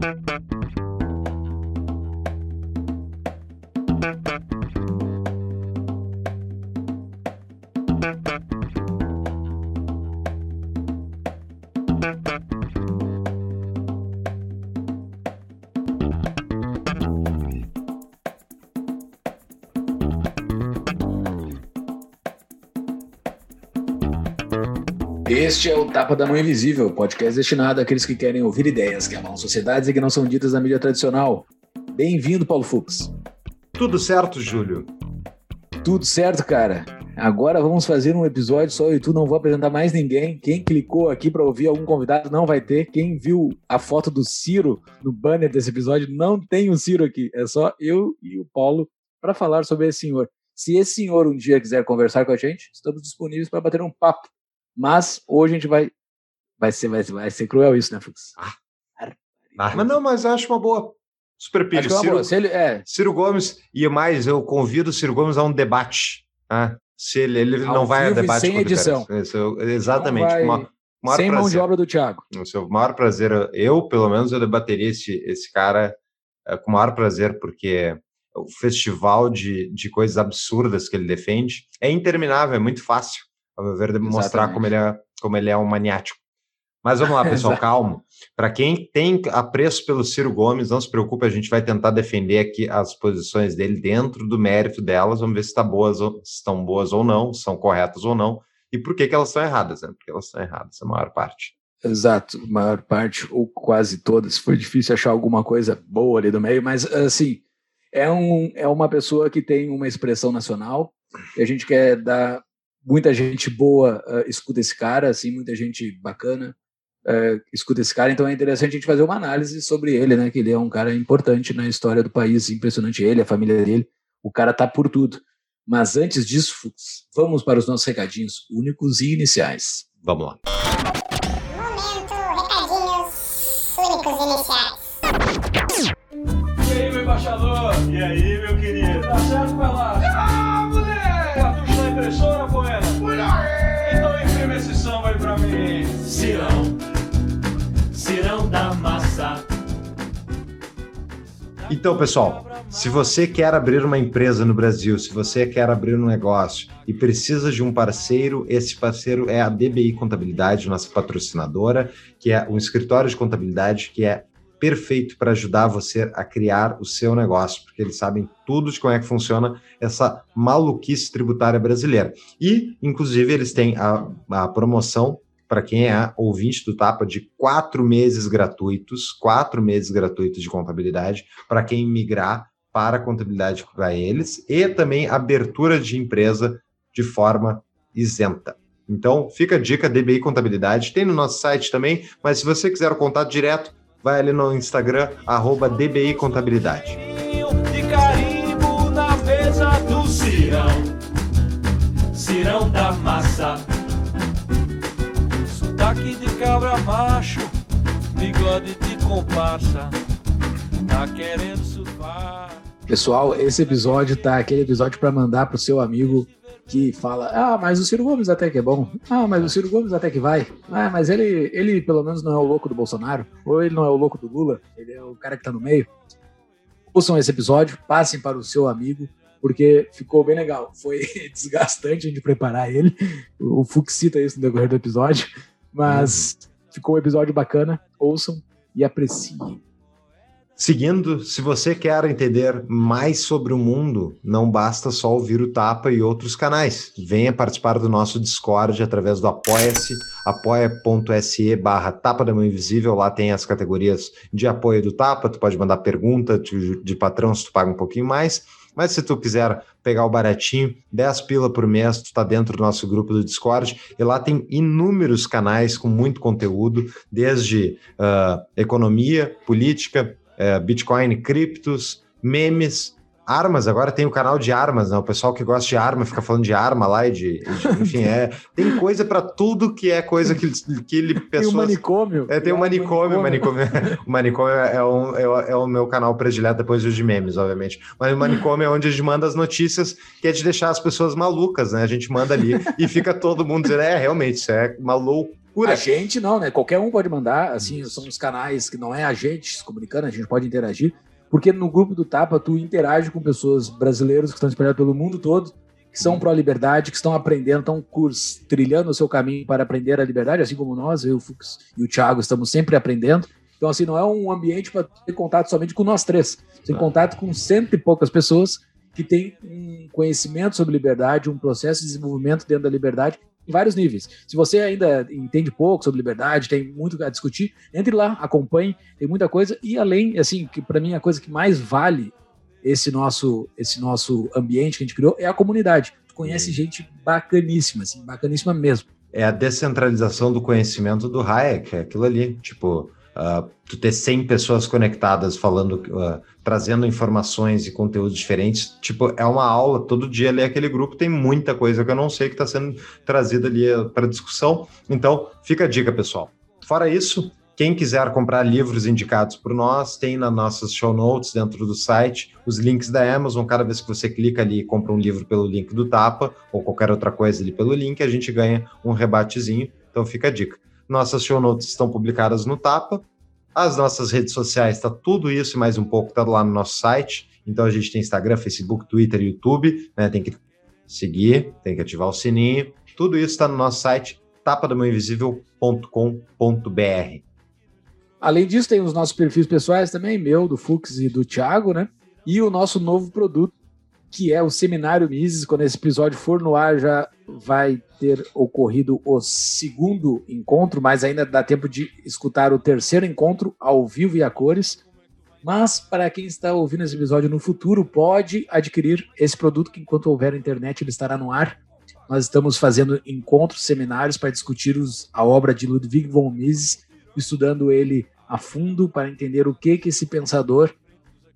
Thank you. Este é o Tapa da Mão Invisível, podcast destinado àqueles que querem ouvir ideias que amam sociedades e que não são ditas na mídia tradicional. Bem-vindo, Paulo Fux. Tudo certo, Júlio? Tudo certo, cara. Agora vamos fazer um episódio só eu e tu, não vou apresentar mais ninguém. Quem clicou aqui para ouvir algum convidado não vai ter. Quem viu a foto do Ciro no banner desse episódio não tem o Ciro aqui. É só eu e o Paulo para falar sobre esse senhor. Se esse senhor um dia quiser conversar com a gente, estamos disponíveis para bater um papo. Mas hoje a gente vai. Vai ser, vai, vai ser cruel isso, né, Fux? Ah. Mas não, mas acho uma boa. Super pilha. É Ciro, ele, é. Ciro Gomes, e mais, eu convido o Ciro Gomes a um debate. Né? Se ele, ele não vai a debate sem edição. Isso, exatamente. Vai... Uma, sem prazer. mão de obra do Thiago. O seu maior prazer, eu, pelo menos, eu debateria esse, esse cara é, com o maior prazer, porque o festival de, de coisas absurdas que ele defende é interminável, é muito fácil a meu ver, mostrar como ele, é, como ele é um maniático. Mas vamos lá, pessoal, calmo. Para quem tem apreço pelo Ciro Gomes, não se preocupe, a gente vai tentar defender aqui as posições dele dentro do mérito delas. Vamos ver se, tá boas, se estão boas ou não, se são corretas ou não, e por que, que elas estão erradas, né? Porque elas estão erradas, a maior parte. Exato, a maior parte, ou quase todas. Foi difícil achar alguma coisa boa ali do meio, mas assim, é, um, é uma pessoa que tem uma expressão nacional e a gente quer dar muita gente boa uh, escuta esse cara, assim, muita gente bacana uh, escuta esse cara, então é interessante a gente fazer uma análise sobre ele, né, que ele é um cara importante na história do país, impressionante ele, a família dele, o cara tá por tudo. Mas antes disso, vamos para os nossos recadinhos únicos e iniciais. Vamos lá. Então, pessoal, se você quer abrir uma empresa no Brasil, se você quer abrir um negócio e precisa de um parceiro, esse parceiro é a DBI Contabilidade, nossa patrocinadora, que é um escritório de contabilidade que é perfeito para ajudar você a criar o seu negócio, porque eles sabem tudo de como é que funciona essa maluquice tributária brasileira. E, inclusive, eles têm a, a promoção para quem é ouvinte do Tapa de quatro meses gratuitos, quatro meses gratuitos de contabilidade, para quem migrar para a contabilidade para eles, e também abertura de empresa de forma isenta. Então, fica a dica, DBI Contabilidade, tem no nosso site também, mas se você quiser o contato direto, vai ali no Instagram, arroba DBI Contabilidade. Cirão da massa. Cabra macho, bigode de comparsa. Tá querendo surfar. Pessoal, esse episódio tá aquele episódio para mandar pro seu amigo que fala: Ah, mas o Ciro Gomes até que é bom. Ah, mas o Ciro Gomes até que vai. Ah, mas ele, ele pelo menos não é o louco do Bolsonaro. Ou ele não é o louco do Lula. Ele é o cara que tá no meio. Ouçam esse episódio, passem para o seu amigo, porque ficou bem legal. Foi desgastante de preparar ele. O Fux cita isso no decorrer do episódio. Mas ficou um episódio bacana. Ouçam e apreciem. Seguindo, se você quer entender mais sobre o mundo, não basta só ouvir o Tapa e outros canais. Venha participar do nosso Discord através do Apoia-se, apoia.se barra Tapa da Mão Invisível. Lá tem as categorias de apoio do Tapa, tu pode mandar pergunta de, de patrão se tu paga um pouquinho mais. Mas se tu quiser pegar o baratinho, 10 pila por mês, tu tá dentro do nosso grupo do Discord, e lá tem inúmeros canais com muito conteúdo, desde uh, economia, política, é, Bitcoin, criptos, memes, armas, agora tem o canal de armas, né? O pessoal que gosta de arma fica falando de arma lá e de. de enfim, é. Tem coisa para tudo que é coisa que, que ele. Pessoas, Tem um manicômio. É, tem o manicômio, manicômio. o manicômio é, um, é, o- é o meu canal predileto depois dos de memes, obviamente. Mas o manicômio é onde a gente manda as notícias que é de deixar as pessoas malucas, né? A gente manda ali e fica todo mundo dizendo, é, realmente, isso é uma loucura. A gente não, né? Qualquer um pode mandar, assim, são os canais que não é a gente se comunicando, a gente pode interagir, porque no grupo do Tapa tu interage com pessoas brasileiras que estão espalhadas pelo mundo todo, que são pró-liberdade, que estão aprendendo, estão curs, trilhando o seu caminho para aprender a liberdade, assim como nós, eu, o Fux e o Thiago, estamos sempre aprendendo. Então, assim, não é um ambiente para ter contato somente com nós três. Tem contato com cento e poucas pessoas que têm um conhecimento sobre liberdade, um processo de desenvolvimento dentro da liberdade em vários níveis. Se você ainda entende pouco sobre liberdade, tem muito a discutir, entre lá, acompanhe, tem muita coisa. E além, assim, que para mim a coisa que mais vale esse nosso esse nosso ambiente que a gente criou é a comunidade. Tu conhece gente bacaníssima, assim, bacaníssima mesmo. É a descentralização do conhecimento do Hayek, é aquilo ali. Tipo, ah, tu ter 100 pessoas conectadas falando, ah, trazendo informações e conteúdos diferentes. Tipo, é uma aula, todo dia ali aquele grupo tem muita coisa que eu não sei que está sendo trazida ali para discussão. Então, fica a dica, pessoal. Fora isso, quem quiser comprar livros indicados por nós, tem nas nossas show notes dentro do site os links da Amazon. Cada vez que você clica ali e compra um livro pelo link do Tapa ou qualquer outra coisa ali pelo link, a gente ganha um rebatezinho. Então fica a dica. Nossas show notes estão publicadas no Tapa. As nossas redes sociais, está tudo isso e mais um pouco, está lá no nosso site. Então a gente tem Instagram, Facebook, Twitter, YouTube, né? Tem que seguir, tem que ativar o sininho. Tudo isso está no nosso site, tapadamãoinvisível.com.br. Além disso, tem os nossos perfis pessoais também, meu, do Fux e do Thiago, né? E o nosso novo produto, que é o Seminário Mises. Quando esse episódio for no ar, já vai ter ocorrido o segundo encontro, mas ainda dá tempo de escutar o terceiro encontro ao vivo e a cores. Mas para quem está ouvindo esse episódio no futuro, pode adquirir esse produto que enquanto houver internet ele estará no ar. Nós estamos fazendo encontros, seminários para discutir os- a obra de Ludwig von Mises, estudando ele a fundo para entender o que que esse pensador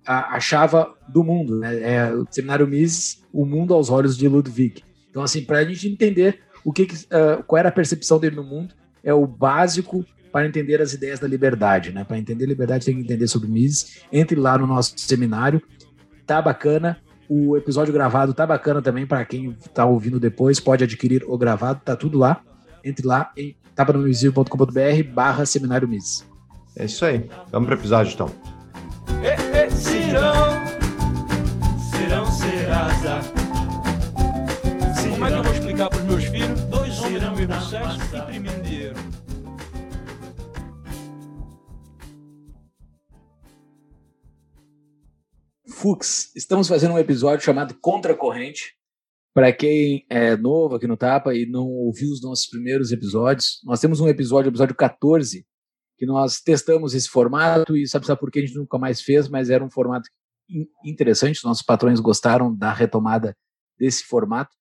achava do mundo. Né? É o seminário Mises, o mundo aos olhos de Ludwig. Então, assim, para a gente entender o que, que ah, qual era a percepção dele no mundo, é o básico para entender as ideias da liberdade, né? Para entender liberdade tem que entender sobre Mises. Entre lá no nosso seminário, tá bacana. O episódio gravado tá bacana também para quem tá ouvindo depois, pode adquirir o gravado, tá tudo lá. Entre lá em tapanomisil.com.br barra seminário Mises. É isso aí. Vamos para o episódio então. É, é, serão, serão, serasa. Como é que eu vou explicar pros meus filhos? Dois homens no mesmo sexo e imprimindo dinheiro. Fux, estamos fazendo um episódio chamado Contracorrente. Para quem é novo aqui no Tapa e não ouviu os nossos primeiros episódios, nós temos um episódio, episódio 14, que nós testamos esse formato e sabe, sabe por que a gente nunca mais fez, mas era um formato in- interessante, os nossos patrões gostaram da retomada desse formato,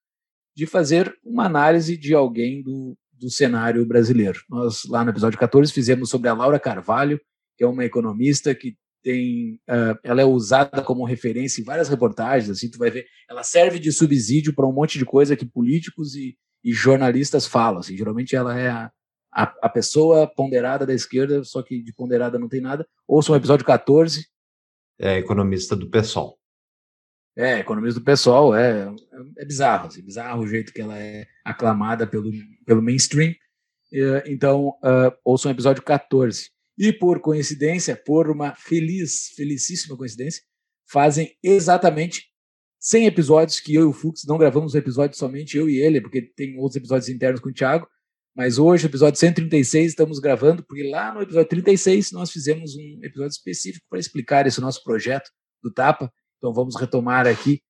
de fazer uma análise de alguém do, do cenário brasileiro. Nós, lá no episódio 14, fizemos sobre a Laura Carvalho, que é uma economista que tem, ah, ela é usada como referência em várias reportagens, assim, tu vai ver, ela serve de subsídio para um monte de coisa que políticos e, e jornalistas falam, assim, geralmente ela é a, a, a pessoa ponderada da esquerda, só que de ponderada não tem nada. Ouça o episódio 14, É economista do PSOL. é, economista do pessoal, é, é bizarro, assim, bizarro o jeito que ela é aclamada pelo, pelo mainstream. Então, uh, ouçam o episódio 14. E por coincidência, por uma feliz, felicíssima coincidência, fazem exatamente 100 episódios que eu e o Fux não gravamos um episódio somente eu e ele, porque tem outros episódios internos com o Thiago. Mas hoje, episódio 136, estamos gravando, porque lá no episódio 36 nós fizemos um episódio específico para explicar esse nosso projeto do Tapa. Então vamos retomar aqui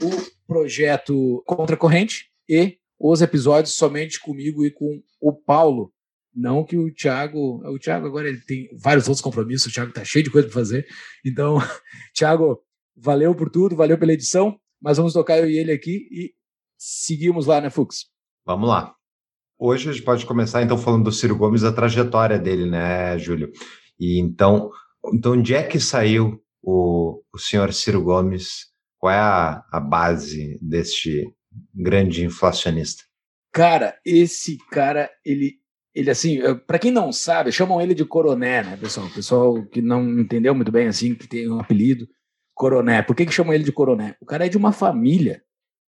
o projeto Contracorrente e os episódios somente comigo e com o Paulo. Não que o Thiago. O Thiago agora ele tem vários outros compromissos, o Thiago tá cheio de coisa para fazer. Então, Thiago, valeu por tudo, valeu pela edição, mas vamos tocar eu e ele aqui e seguimos lá, né, Fux? Vamos lá. Hoje a gente pode começar então falando do Ciro Gomes, a trajetória dele, né, Júlio? E então, então onde é que saiu o, o senhor Ciro Gomes Qual é a, a base deste grande inflacionista? Cara, esse cara, ele, ele assim, para quem não sabe, chamam ele de Coroné, né, pessoal? Pessoal que não entendeu muito bem, assim, que tem um apelido, Coroné. Por que, que chamam ele de Coroné? O cara é de uma família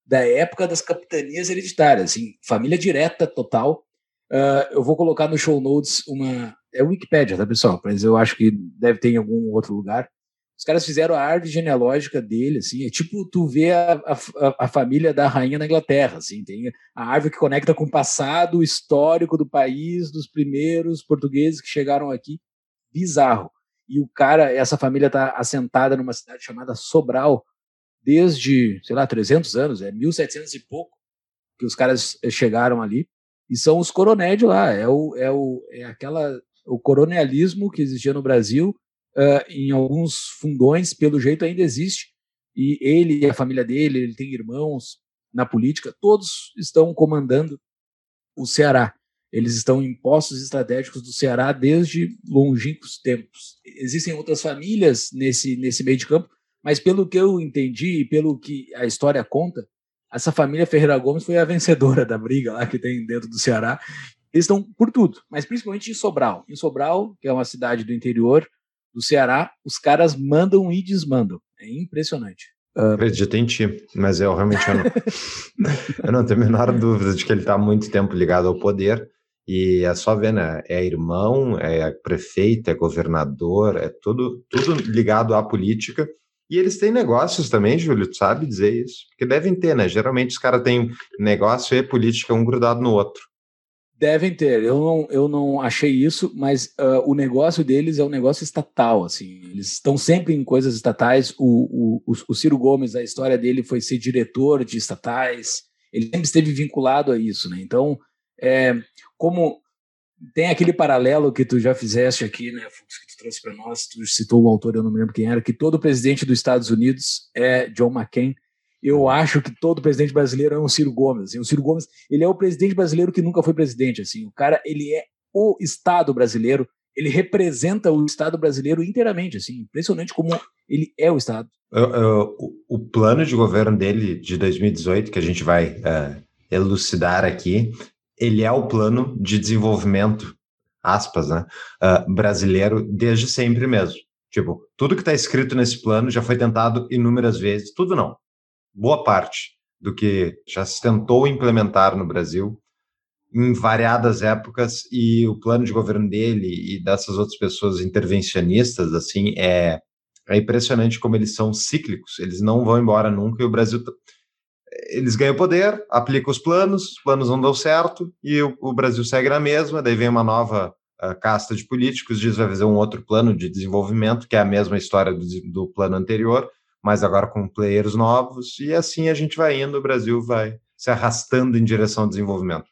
da época das capitanias hereditárias, assim, família direta total. Uh, eu vou colocar no show notes uma. É Wikipedia, tá, pessoal? Mas eu acho que deve ter em algum outro lugar. Os caras fizeram a árvore genealógica dele, assim, é tipo tu vê a, a, a, família da rainha na Inglaterra, assim, tem a árvore que conecta com o passado histórico do país, dos primeiros portugueses que chegaram aqui, bizarro. E o cara, essa família está assentada numa cidade chamada Sobral desde, sei lá, 300 anos, é 1700 e pouco que os caras chegaram ali, e são os coronéis lá, é o, é o, é aquela, o coronelismo que existia no Brasil, uh, em alguns fundões, pelo jeito ainda existe. E ele e a família dele, ele tem irmãos na política, todos estão comandando o Ceará. Eles estão em postos estratégicos do Ceará desde longínquos tempos. Existem outras famílias nesse, nesse meio de campo, mas pelo que eu entendi e pelo que a história conta, essa família Ferreira Gomes foi a vencedora da briga lá que tem dentro do Ceará. Eles estão por tudo, mas principalmente em Sobral. Em Sobral, que é uma cidade do interior, do Ceará, os caras mandam e desmandam. É impressionante. Uh... Acredito em ti, mas eu realmente eu não, eu não tenho a menor dúvida de que ele está muito tempo ligado ao poder. E é só ver, né? É irmão, é prefeito, é governador, é tudo, tudo ligado à política. E eles têm negócios também, Júlio, tu sabe dizer isso? Porque devem ter, né? Geralmente os caras têm negócio e política um grudado no outro. Devem ter. Eu não, eu não achei isso, mas uh, o negócio deles é um negócio estatal. Assim, eles estão sempre em coisas estatais. O, o, o Ciro Gomes, a história dele foi ser diretor de estatais. Ele sempre esteve vinculado a isso, né? Então, é, como tem aquele paralelo que tu já fizeste aqui, né, Fux, trouxe para nós, tu citou o autor, eu não me lembro quem era, que todo presidente dos Estados Unidos é John McCain eu acho que todo presidente brasileiro é um Ciro Gomes. Assim. O Ciro Gomes, ele é o presidente brasileiro que nunca foi presidente. Assim. O cara, ele é o Estado brasileiro, ele representa o Estado brasileiro inteiramente. Assim. Impressionante como ele é o Estado. o, o, plano de governo dele de 2018, que a gente vai uh, elucidar aqui, ele é o plano de desenvolvimento, aspas, né, uh, brasileiro desde sempre mesmo. Tipo, tudo que está escrito nesse plano já foi tentado inúmeras vezes, tudo não, boa parte do que já se tentou implementar no Brasil em variadas épocas e o plano de governo dele e dessas outras pessoas intervencionistas assim é é impressionante como eles são cíclicos, eles não vão embora nunca e o Brasil eles ganham poder, aplicam os planos, os planos não dão certo e o, o Brasil segue na mesma, daí vem uma nova uh, casta de políticos, diz vai fazer um outro plano de desenvolvimento, que é a mesma história do, do plano anterior, mas agora com players novos, e assim a gente vai indo, o Brasil vai se arrastando em direção ao desenvolvimento.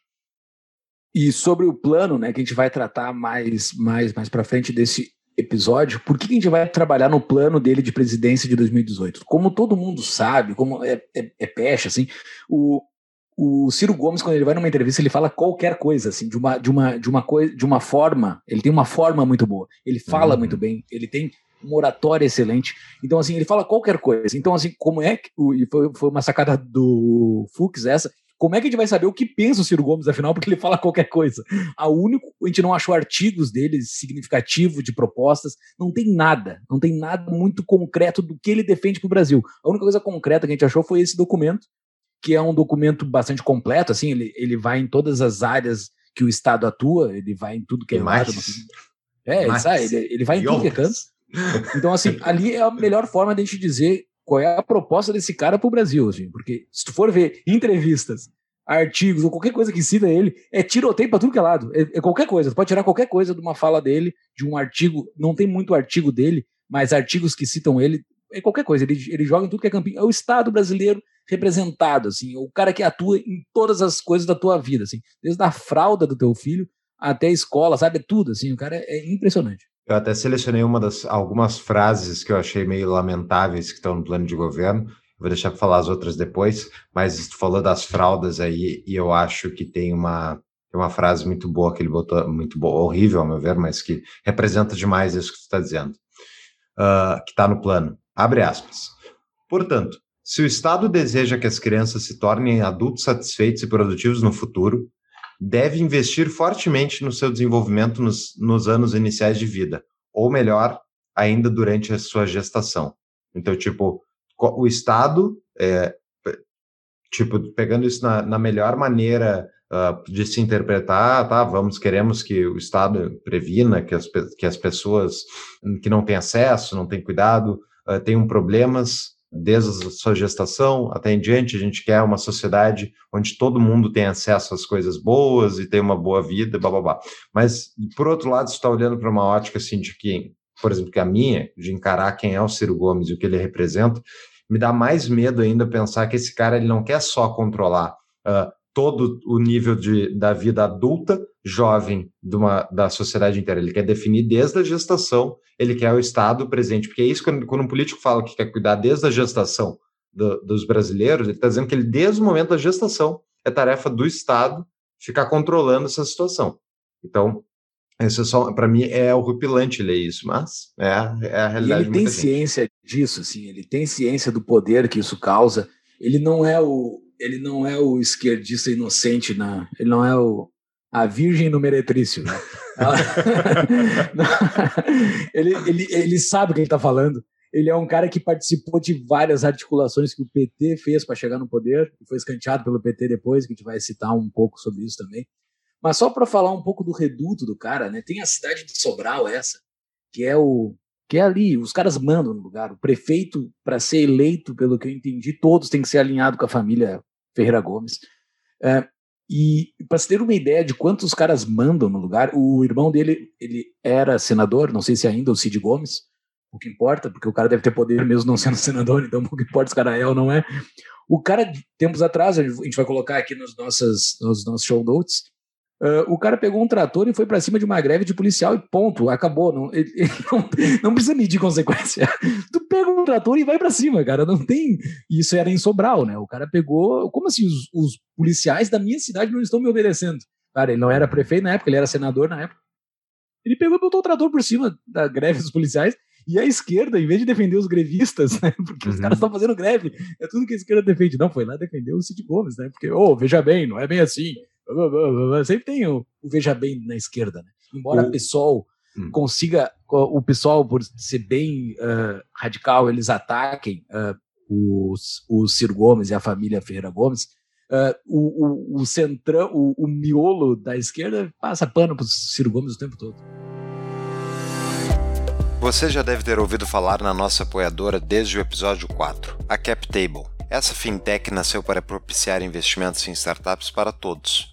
E sobre o plano, né, que a gente vai tratar mais mais mais para frente desse episódio, por que a gente vai trabalhar no plano dele de presidência de 2018? Como todo mundo sabe, como é, é, é pecha, assim, o, o Ciro Gomes, quando ele vai numa entrevista, ele fala qualquer coisa, assim, de uma, de uma, de uma coisa, de uma forma, ele tem uma forma muito boa, ele fala uhum. muito bem, ele tem uma oratória excelente. Então, assim, ele fala qualquer coisa. Então, assim, como é que. Foi, foi uma sacada do Fux essa. Como é que a gente vai saber o que pensa o Ciro Gomes, afinal, porque ele fala qualquer coisa? A único, a gente não achou artigos dele significativo de propostas, não tem nada, não tem nada muito concreto do que ele defende para o Brasil. A única coisa concreta que a gente achou foi esse documento, que é um documento bastante completo, assim, ele, ele vai em todas as áreas que o Estado atua, ele vai em tudo que é lado. É, ele, ele, ele vai em tudo que é canto. Então, assim, ali é a melhor forma de a gente dizer qual é a proposta desse cara para o Brasil, assim, porque se tu for ver entrevistas, artigos ou qualquer coisa que cita ele, é tiroteio para tudo que é lado. É, é, qualquer coisa. Tu pode tirar qualquer coisa de uma fala dele, de um artigo. Não tem muito artigo dele, mas artigos que citam ele, é qualquer coisa. Ele, ele joga em tudo que é campinho. É o Estado brasileiro representado, assim, o cara que atua em todas as coisas da tua vida, assim, desde a fralda do teu filho até a escola, sabe? É tudo, assim, o cara é, é impressionante. Eu até selecionei uma das algumas frases que eu achei meio lamentáveis que estão no plano de governo. Vou deixar para falar as outras depois, mas tu falou das fraldas aí e eu acho que tem uma tem uma frase muito boa que ele botou, muito boa, horrível ao meu ver, mas que representa demais isso que tu está dizendo, uh, que está no plano. Abre aspas. Portanto, Se o Estado deseja que as crianças se tornem adultos satisfeitos e produtivos no futuro, deve investir fortemente no seu desenvolvimento nos, nos anos iniciais de vida, ou melhor, ainda durante a sua gestação. Então, tipo, o Estado, é, tipo, pegando isso na, na melhor maneira uh, de se interpretar, tá? Vamos, queremos que o Estado previna que as, que as pessoas que não têm acesso, não têm cuidado, uh, tenham problemas desde a sua gestação até em diante, a gente quer uma sociedade onde todo mundo tem acesso às coisas boas e tem uma boa vida, blá, blá, blá. Mas, por outro lado, você está olhando para uma ótica assim de que, por exemplo, que a minha, de encarar quem é o Ciro Gomes e o que ele representa, me dá mais medo ainda pensar que esse cara ele não quer só controlar uh, todo o nível de, da vida adulta, jovem de uma, da sociedade inteira. Ele quer definir desde a gestação, ele quer o Estado presente, porque é isso quando, quando um político fala que quer cuidar desde a gestação do, dos brasileiros, ele está dizendo que ele, desde o momento da gestação, é tarefa do Estado ficar controlando essa situação. Então, isso é só, para mim, é horripilante ler isso, mas é, é a realidade. E ele tem ciência disso, assim, ele tem ciência do poder que isso causa. Ele não é o, ele não é o esquerdista inocente, na, ele não é o, a virgem no meretrício. Né? ele, ele, ele sabe o que ele está falando. Ele é um cara que participou de várias articulações que o PT fez para chegar no poder, e foi escanteado pelo PT depois, que a gente vai citar um pouco sobre isso também. Mas só para falar um pouco do reduto do cara, né? Tem a cidade de Sobral essa, que é o que é ali, os caras mandam no lugar. O prefeito, para ser eleito, pelo que eu entendi, todos têm que ser alinhados com a família Ferreira Gomes. É, e para você ter uma ideia de quantos caras mandam no lugar, o irmão dele ele era senador, não sei se ainda, o Cid Gomes, o que importa, porque o cara deve ter poder mesmo não sendo senador, então o que importa se o cara é ou não é. O cara, tempos atrás, a gente vai colocar aqui nos, nossas, nos nossos show notes, Uh, o cara pegou um trator e foi para cima de uma greve de policial e ponto, acabou. Não, ele, ele não, não, precisa medir consequência. Tu pega um trator e vai para cima, cara. Não tem. Isso era em Sobral, né? O cara pegou. Como assim? Os, os, policiais da minha cidade não estão me obedecendo. Cara, ele não era prefeito na época, ele era senador na época. Ele pegou e botou o trator por cima da greve dos policiais. E a esquerda, em vez de defender os grevistas, né? Porque uhum. os caras estão fazendo greve, é tudo que a esquerda defende. Não, foi lá defender o Cid Gomes, né? Porque, ô, oh, veja bem, não é bem assim Sempre tem o, o veja bem na esquerda, né? Embora o PSOL hum. consiga, o PSOL, por ser bem uh, radical, eles ataquem uh, os, o Ciro Gomes e a família Ferreira Gomes, uh, o, o, o centrão, o, o miolo da esquerda passa pano para o Ciro Gomes o tempo todo. Você já deve ter ouvido falar na nossa apoiadora desde o episódio 4, a CapTable. Essa fintech nasceu para propiciar investimentos em startups para todos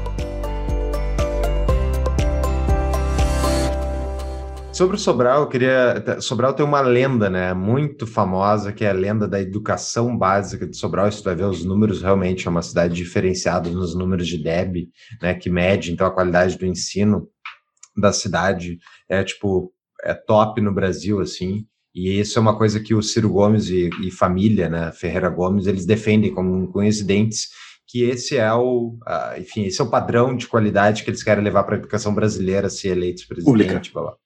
Sobre o Sobral, eu queria. Sobral tem uma lenda, né? Muito famosa, que é a lenda da educação básica de Sobral. Isso vai ver os números, realmente é uma cidade diferenciada nos números de DEB, né? Que mede, então, a qualidade do ensino da cidade. É tipo, é top no Brasil, assim. E isso é uma coisa que o Ciro Gomes e, e família, né? Ferreira Gomes, eles defendem como coincidentes que esse é o, enfim, esse é o padrão de qualidade que eles querem levar para a educação brasileira, se eleitos presidente, blá, blá.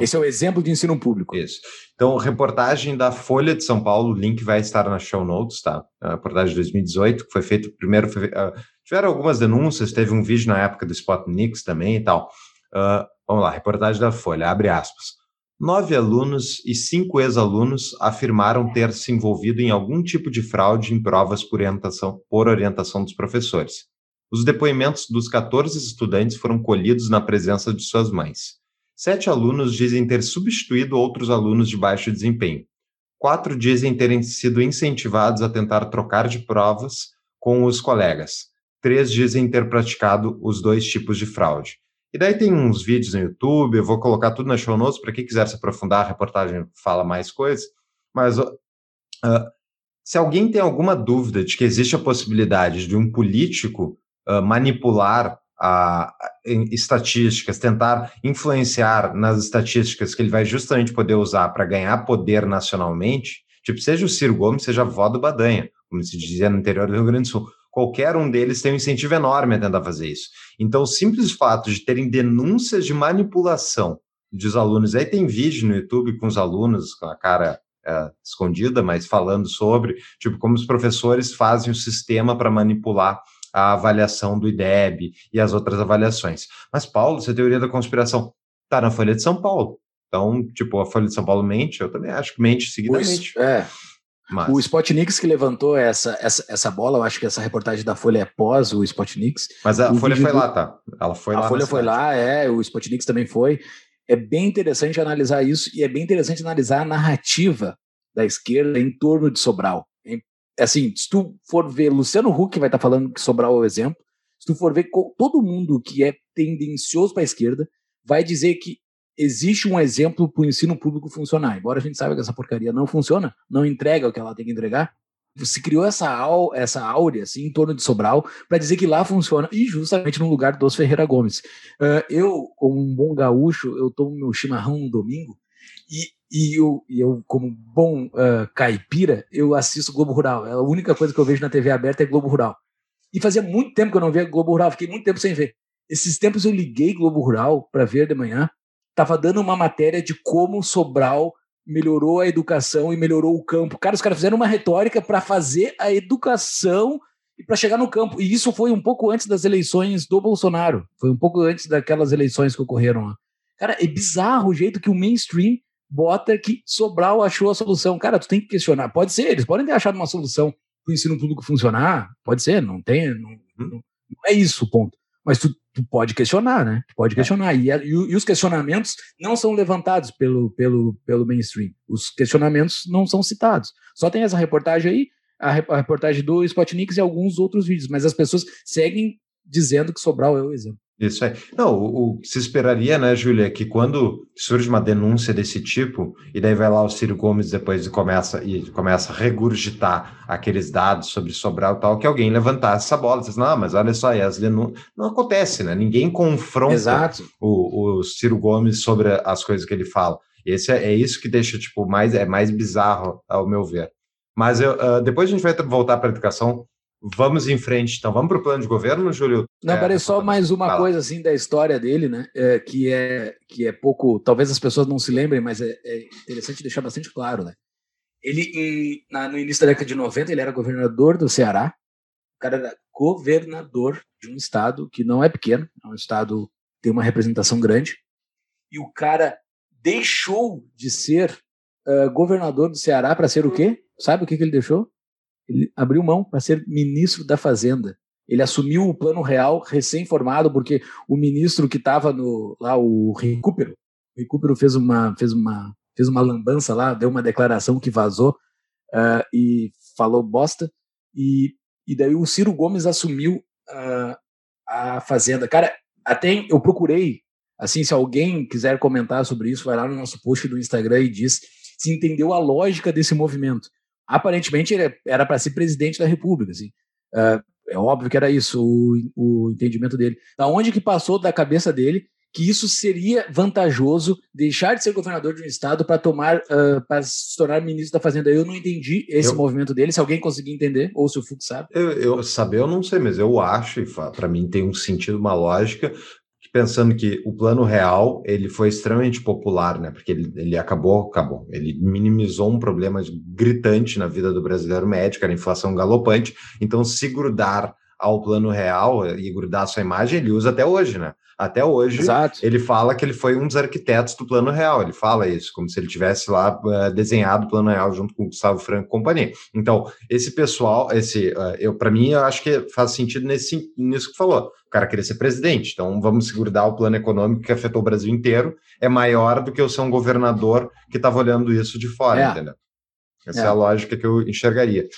Esse é o exemplo de ensino público. Isso. Então, reportagem da Folha de São Paulo, o link vai estar na show notes, tá? A reportagem de 2018, que foi feito primeiro. Foi, uh, tiveram algumas denúncias, teve um vídeo na época do Spotnix também e tal. Uh, vamos lá, reportagem da Folha, abre aspas. Nove alunos e cinco ex-alunos afirmaram ter se envolvido em algum tipo de fraude em provas por orientação, por orientação dos professores. Os depoimentos dos 14 estudantes foram colhidos na presença de suas mães. Sete alunos dizem ter substituído outros alunos de baixo desempenho. Quatro dizem terem sido incentivados a tentar trocar de provas com os colegas. Três dizem ter praticado os dois tipos de fraude. E daí tem uns vídeos no YouTube, eu vou colocar tudo na show notes para quem quiser se aprofundar, a reportagem fala mais coisas. Mas uh, se alguém tem alguma dúvida de que existe a possibilidade de um político uh, manipular a, estatísticas, tentar influenciar nas estatísticas que ele vai justamente poder usar para ganhar poder nacionalmente, tipo, seja o Ciro Gomes, seja a vó do Badanha, como se dizia no interior do Rio Grande do Sul. Qualquer um deles tem um incentivo enorme a tentar fazer isso. Então, o simples fato de terem denúncias de manipulação dos alunos, aí tem vídeo no YouTube com os alunos com a cara é, escondida, mas falando sobre, tipo, como os professores fazem o sistema para manipular a avaliação do IDEB e as outras avaliações. Mas, Paulo, essa teoria da conspiração está na Folha de São Paulo. Então, tipo, a Folha de São Paulo mente, eu também acho que mente seguidamente. É. Mas... O Spotnix que levantou essa, essa, essa bola, eu acho que essa reportagem da Folha é pós o Spotnix. Mas a Folha foi do... lá, tá? Ela foi a lá. A Folha foi lá, é, o Spotnix também foi. É bem interessante analisar isso e é bem interessante analisar a narrativa da esquerda em torno de Sobral assim, se tu for ver, Luciano Huck vai estar tá falando que Sobral é o exemplo, se tu for ver todo mundo que é tendencioso para a esquerda, vai dizer que existe um exemplo para o ensino público funcionar. Embora a gente saiba que essa porcaria não funciona, não entrega o que ela tem que entregar, se criou essa, essa áurea assim, em torno de Sobral para dizer que lá funciona, e justamente no lugar dos Ferreira Gomes. Uh, eu, como um bom gaúcho, eu tomo meu chimarrão no domingo, e e eu, eu como bom uh, caipira, eu assisto Globo Rural. É a única coisa que eu vejo na TV aberta é Globo Rural. E fazia muito tempo que eu não via Globo Rural, fiquei muito tempo sem ver. Esses tempos eu liguei Globo Rural para ver de manhã, tava dando uma matéria de como Sobral melhorou a educação e melhorou o campo. Cara, os caras fizeram uma retórica para fazer a educação e para chegar no campo. E isso foi um pouco antes das eleições do Bolsonaro. Foi um pouco antes daquelas eleições que ocorreram lá. Cara, é bizarro o jeito que o mainstream bota que Sobral achou a solução. Cara, tu tem que questionar. Pode ser, eles podem ter achado uma solução para o ensino público funcionar, pode ser, não tem, não, uhum. não, não é isso, ponto. Mas tu, tu, pode questionar, né? Tu pode é. questionar. E, e, e, os questionamentos não são levantados pelo, pelo, pelo mainstream. Os questionamentos não são citados. Só tem essa reportagem aí, a, a reportagem do Spotnix e alguns outros vídeos, mas as pessoas seguem dizendo que Sobral é o exemplo. Isso aí. Não, o, o, que se esperaria, né, Júlia, é que quando surge uma denúncia desse tipo, e daí vai lá o Ciro Gomes depois e começa, e começa a regurgitar aqueles dados sobre Sobral e tal, que alguém levantasse essa bola diz, não, mas olha só, e as denúncias... Não acontece, né? Ninguém confronta o, o, Ciro Gomes sobre as coisas que ele fala. Esse é, é isso que deixa, tipo, mais, é mais bizarro, ao meu ver. Mas eu, uh, depois a gente vai voltar para a educação, Vamos em frente, então. Vamos para o plano de governo, Júlio? Não, é, só mais uma coisa assim da história dele, né? É, que, é, que é pouco. Talvez as pessoas não se lembrem, mas é, é interessante deixar bastante claro, né? Ele, em, na, no início da década de 90, ele era governador do Ceará. O cara era governador de um estado que não é pequeno, é um estado que tem uma representação grande. E o cara deixou de ser uh, governador do Ceará para ser o quê? Sabe o que, que ele deixou? Ele abriu mão para ser ministro da Fazenda. Ele assumiu o plano real recém-formado, porque o ministro que estava lá, o Recupero, o Recupero fez uma, fez uma, fez uma lambança lá, deu uma declaração que vazou uh, e falou bosta. E, e daí o Ciro Gomes assumiu uh, a Fazenda. Cara, até eu procurei, assim, se alguém quiser comentar sobre isso, vai lá no nosso post do Instagram e diz se entendeu a lógica desse movimento aparentemente ele era para ser presidente da República, assim. Uh, é óbvio que era isso o, o entendimento dele. Da onde que passou da cabeça dele que isso seria vantajoso deixar de ser governador de um estado para tomar uh, para se tornar ministro da Fazenda. Eu não entendi esse eu, movimento dele. Se alguém conseguir entender, ou se o Fux sabe. Eu, eu saber, eu não sei, mas eu acho, e para mim tem um sentido, uma lógica, pensando que o plano real ele foi extremamente popular, né? Porque ele, ele acabou, acabou. Ele minimizou um problema gritante na vida do brasileiro médio, que era a inflação galopante. Então, se grudar ao plano real e grudar sua imagem, ele usa até hoje, né? Até hoje, Exato. ele fala que ele foi um dos arquitetos do Plano Real. Ele fala isso, como se ele tivesse lá uh, desenhado o Plano Real junto com o Gustavo Franco e companhia. Então, esse pessoal, esse, uh, eu para mim, eu acho que faz sentido nesse, nisso que falou. O cara queria ser presidente, então vamos segurar o plano econômico que afetou o Brasil inteiro. É maior do que eu ser um governador que estava olhando isso de fora, é. entendeu? Essa é. é a lógica que eu enxergaria.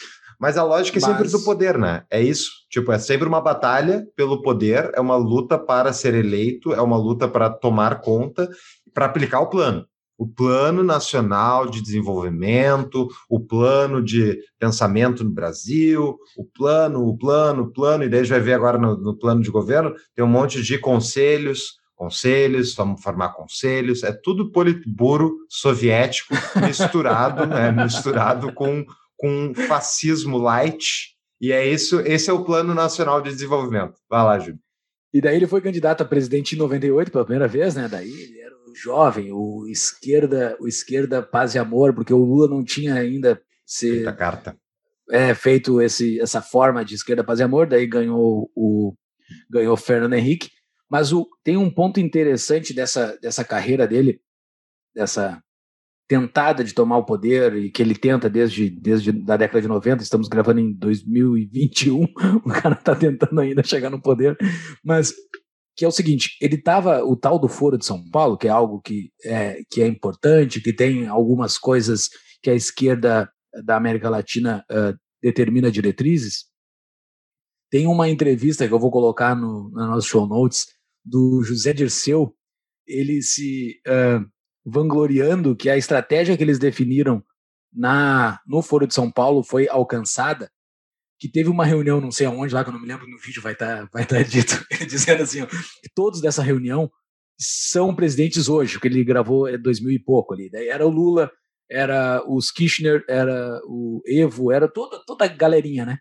Mas a lógica Mas... é sempre do poder, né? É isso. Tipo, é sempre uma batalha pelo poder, é uma luta para ser eleito, é uma luta para tomar conta, para aplicar o plano. o Plano Nacional de Desenvolvimento, o plano de pensamento no Brasil, o plano, o plano, o plano, e daí a gente vai ver agora no, no plano de governo, tem um monte de conselhos, conselhos, vamos formar conselhos, é tudo politburo soviético misturado, né, misturado com, com fascismo light, e é isso, esse é o Plano Nacional de Desenvolvimento. Vai lá, Júlio. E daí ele foi candidato a presidente em 98 pela primeira vez, né? Daí ele era o jovem, o esquerda, o esquerda paz e amor, porque o Lula não tinha ainda se carta. É, feito esse, essa forma de esquerda paz e amor, daí ganhou o ganhou Fernando Henrique, mas o, tem um ponto interessante dessa, dessa carreira dele, dessa tentada de tomar o poder e que ele tenta desde, desde da década de 90, estamos gravando em 2021, o cara está tentando ainda chegar no poder, mas que é o seguinte, ele estava, o tal do Foro de São Paulo, que é algo que é, que é importante, que tem algumas coisas que a esquerda da América Latina uh, determina diretrizes, tem uma entrevista que eu vou colocar no, na nossa show notes, do José Dirceu, ele se... Uh, vangloriando que a estratégia que eles definiram na no Foro de São Paulo foi alcançada, que teve uma reunião, não sei aonde, lá que eu não me lembro, no vídeo vai estar tá, vai tá dito, dizendo assim, ó, que todos dessa reunião são presidentes hoje, que ele gravou é 2000 e pouco ali. Daí era o Lula, era os Kirchner, era o Evo, era toda, toda a galerinha, né?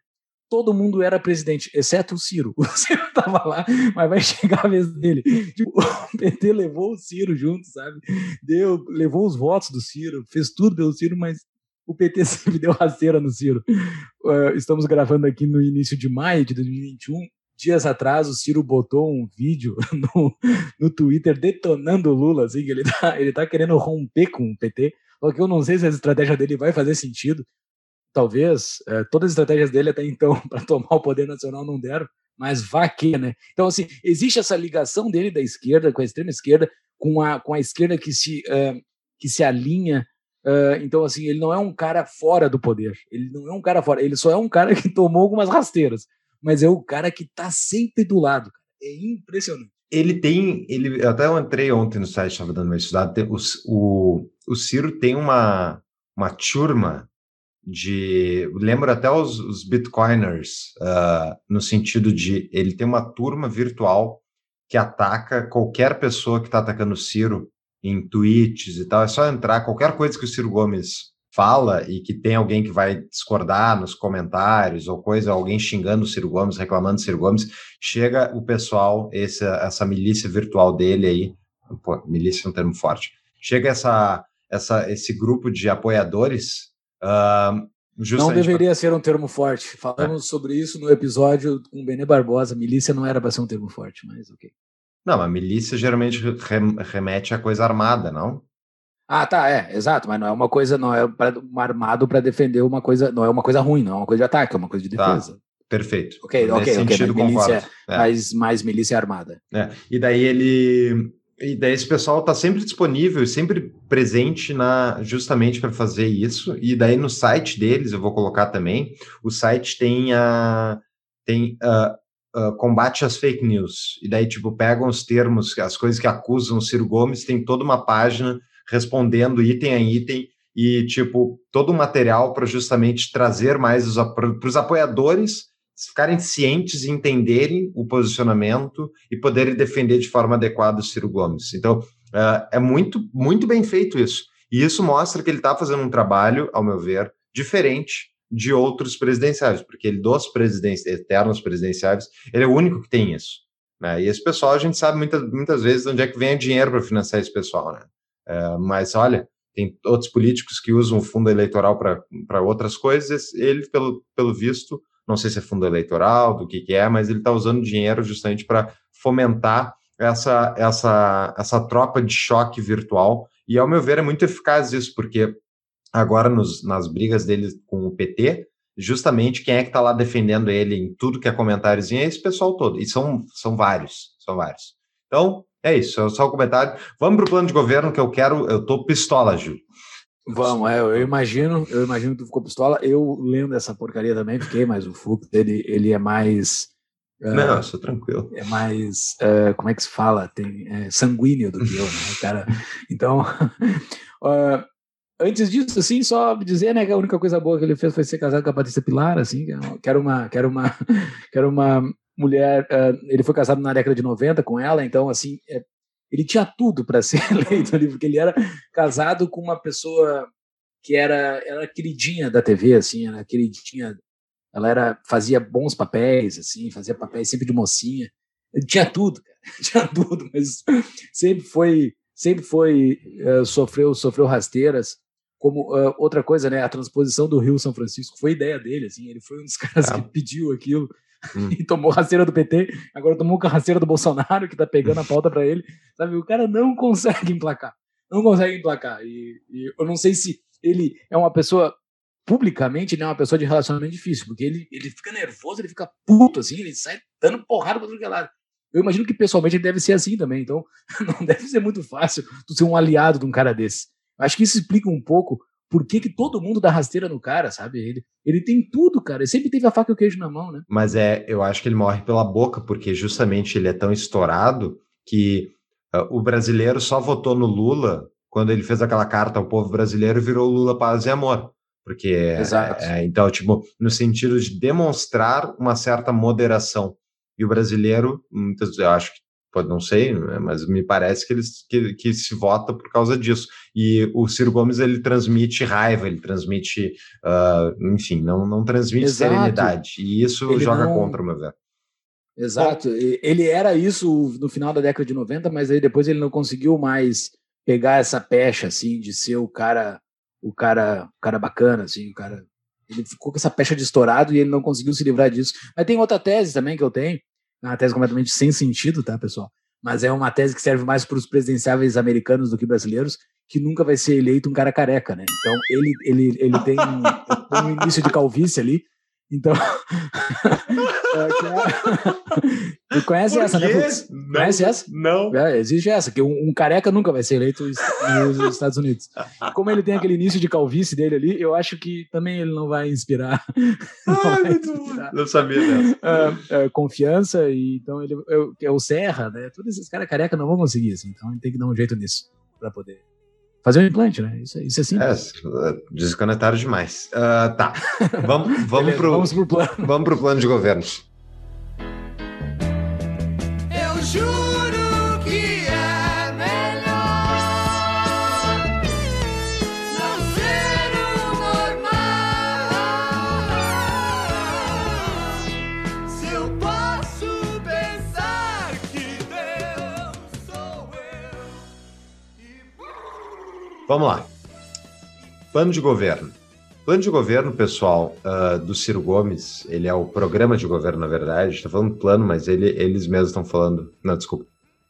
Todo mundo era presidente, exceto o Ciro. O Ciro tava lá, mas vai chegar a vez dele. Tipo, o PT levou o Ciro junto, sabe? Deu, levou os votos do Ciro, fez tudo pelo Ciro, mas o PT sempre deu rasteira no Ciro. Uh, estamos gravando aqui no início de maio de 2021. Dias atrás, o Ciro botou um vídeo no, no Twitter detonando o Lula, assim, que ele tá, ele tá querendo romper com o PT. Só que eu não sei se a estratégia dele vai fazer sentido, talvez, é, todas as estratégias dele até então para tomar o poder nacional não deram, mas vá que, né? Então, assim, existe essa ligação dele da esquerda, com a extrema esquerda, com a, com a esquerda que se, uh, que se alinha. Uh, então, assim, ele não é um cara fora do poder. Ele não é um cara fora. Ele só é um cara que tomou algumas rasteiras. Mas é o cara que está sempre do lado. É impressionante. Ele tem. Ele, eu até entrei ontem no site, estava dando uma estudada. O, o, o Ciro tem uma, uma turma de. Lembro até os, os bitcoiners, uh, no sentido de ele tem uma turma virtual que ataca qualquer pessoa que está atacando o Ciro em tweets e tal. É só entrar, qualquer coisa que o Ciro Gomes fala e que tem alguém que vai discordar nos comentários ou coisa, alguém xingando o Ciro Gomes, reclamando do Ciro Gomes, chega o pessoal, essa, essa milícia virtual dele aí, pô, milícia é um termo forte, chega essa, essa, esse grupo de apoiadores Uh, não deveria pra... ser um termo forte. Falamos é. sobre isso no episódio com o Benê Barbosa. Milícia não era para ser um termo forte, mas ok. Não, a milícia geralmente remete a coisa armada, não? Ah, tá, é, exato, mas não é uma coisa, não é pra, um armado para defender uma coisa, não é uma coisa ruim, não é uma coisa de ataque, é uma coisa de tá, defesa. Tá, perfeito. Ok, ok, ok, sentido, mas milícia, é. mais, mais milícia armada. É. E daí ele e daí esse pessoal está sempre disponível, sempre presente na justamente para fazer isso. E daí no site deles, eu vou colocar também, o site tem a tem uh, uh, combate às fake news. E daí tipo pegam os termos, as coisas que acusam o Ciro Gomes, tem toda uma página respondendo item a item e tipo todo o material para justamente trazer mais para os apoiadores ficarem cientes e entenderem o posicionamento e poderem defender de forma adequada o Ciro Gomes. Então, uh, é muito, muito bem feito isso. E isso mostra que ele está fazendo um trabalho, ao meu ver, diferente de outros presidenciários, porque ele, dos presidenciais, eternos presidenciários, ele é o único que tem isso. Né? E esse pessoal, a gente sabe muitas, muitas vezes onde é que vem o dinheiro para financiar esse pessoal. Né? Uh, mas, olha, tem outros políticos que usam o fundo eleitoral para outras coisas, ele, pelo, pelo visto, não sei se é fundo eleitoral, do que, que é, mas ele está usando dinheiro justamente para fomentar essa, essa, essa tropa de choque virtual. E, ao meu ver, é muito eficaz isso, porque agora nos, nas brigas dele com o PT, justamente quem é que está lá defendendo ele em tudo que é comentáriozinho é esse pessoal todo. E são, são vários, são vários. Então, é isso, é só o um comentário. Vamos para o plano de governo que eu quero, eu tô pistola, Júlio. Vamos, é, eu imagino, eu imagino que tu ficou pistola. Eu lendo essa porcaria também fiquei, mas o Fux, ele, ele é mais Uh, Não, eu sou tranquilo. É mais, uh, como é que se fala? Tem, é, sanguíneo do que eu, né, cara? Então, uh, antes disso, assim, só dizer, né, que a única coisa boa que ele fez foi ser casado com a Patrícia Pilar, assim, que era uma, que era uma, que era uma mulher, ele foi casado na década de 90 com ela, então, assim, é, ele tinha tudo para ser eleito ali, porque ele era casado com uma pessoa que era, era queridinha da TV, assim, era queridinha ela era, fazia bons papéis, assim, fazia papéis sempre de mocinha. Tinha tudo, cara. Tinha tudo, mas sempre foi, sempre foi, uh, sofreu, sofreu rasteiras. Como uh, outra coisa, né? A transposição do Rio São Francisco foi ideia dele, assim. Ele foi um dos caras que pediu aquilo hum. e tomou rasteira do PT. Agora tomou rasteira do Bolsonaro, que tá pegando a pauta para ele. Sabe? O cara não consegue emplacar. Não consegue emplacar. E, e eu não sei se ele é uma pessoa publicamente ele é uma pessoa de relacionamento difícil, porque ele, ele fica nervoso, ele fica puto, assim, ele sai dando porrada pra que é lado. Eu imagino que pessoalmente ele deve ser assim também, então não deve ser muito fácil tu ser um aliado de um cara desse. Acho que isso explica um pouco por que, que todo mundo dá rasteira no cara, sabe? Ele, ele tem tudo, cara. Ele sempre teve a faca e o queijo na mão, né? Mas é, eu acho que ele morre pela boca, porque justamente ele é tão estourado que uh, o brasileiro só votou no Lula quando ele fez aquela carta ao povo brasileiro e virou Lula paz e amor. Porque, é, então, tipo, no sentido de demonstrar uma certa moderação. E o brasileiro, muitas eu acho que, pode não sei, mas me parece que, eles, que, que se vota por causa disso. E o Ciro Gomes, ele transmite raiva, ele transmite, uh, enfim, não, não transmite Exato. serenidade. E isso ele joga não... contra o meu ver. Exato. Bom, ele era isso no final da década de 90, mas aí depois ele não conseguiu mais pegar essa pecha, assim, de ser o cara o cara, o cara bacana, assim, o cara. Ele ficou com essa pecha de estourado e ele não conseguiu se livrar disso. Mas tem outra tese também que eu tenho, é uma tese completamente sem sentido, tá, pessoal? Mas é uma tese que serve mais para os presidenciáveis americanos do que brasileiros, que nunca vai ser eleito um cara careca, né? Então ele, ele, ele tem um, um início de calvície ali, então. é, tu conhece essa, né, Fux? Conhece essa? Não. É, existe essa, que um, um, careca nunca vai ser eleito nos Estados Unidos. Como ele tem aquele início de calvície dele ali, eu acho que também ele não vai inspirar. Não, Ai, vai inspirar. não sabia dessa. Uh, confiança, e então ele é o Serra, né? Todos esses caras careca não vão conseguir, assim, então ele tem que dar um jeito nisso para poder fazer um implante, né? Isso, isso é simples. É, desconectaram demais. Uh, tá. Vamos, vamos, Beleza, pro, vamos pro plano. Vamos pro plano de governo. Vamos lá. Plano de governo. Plano de governo, pessoal, uh, do Ciro Gomes, ele é o programa de governo, na verdade. Está falando plano, mas ele, eles mesmos estão falando. Não, desculpa.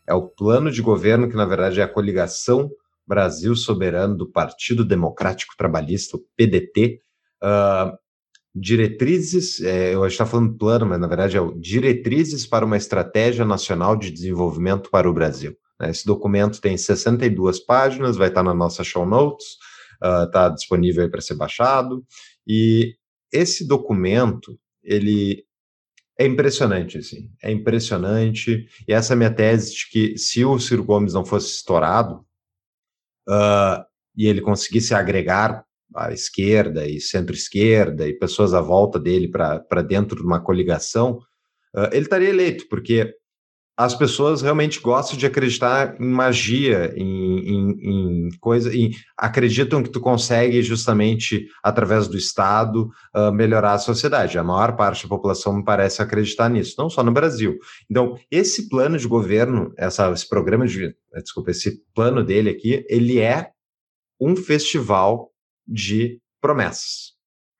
É o plano de governo, que na verdade é a coligação Brasil Soberano do Partido Democrático Trabalhista, o PDT. Uh, ah, diretrizes, é, eu estou falando plano, mas na verdade é o Diretrizes para uma Estratégia Nacional de Desenvolvimento para o Brasil. Né? Esse documento tem 62 páginas, vai estar na nossa show notes está ah, uh, disponível para ser baixado. E esse documento, ele é impressionante, assim, é impressionante. E essa é a minha tese de que se o Ciro Gomes não fosse estourado uh, e ele conseguisse agregar a esquerda e centro-esquerda e pessoas à volta dele para dentro de uma coligação, uh, ele estaria eleito, porque as pessoas realmente gostam de acreditar em magia, em, em, em coisa, em, acreditam que tu consegue justamente através do Estado uh, melhorar a sociedade. A maior parte da população me parece acreditar nisso, não só no Brasil. Então, esse plano de governo, essa, esse programa de, desculpa, esse plano dele aqui, ele é um festival de promessas.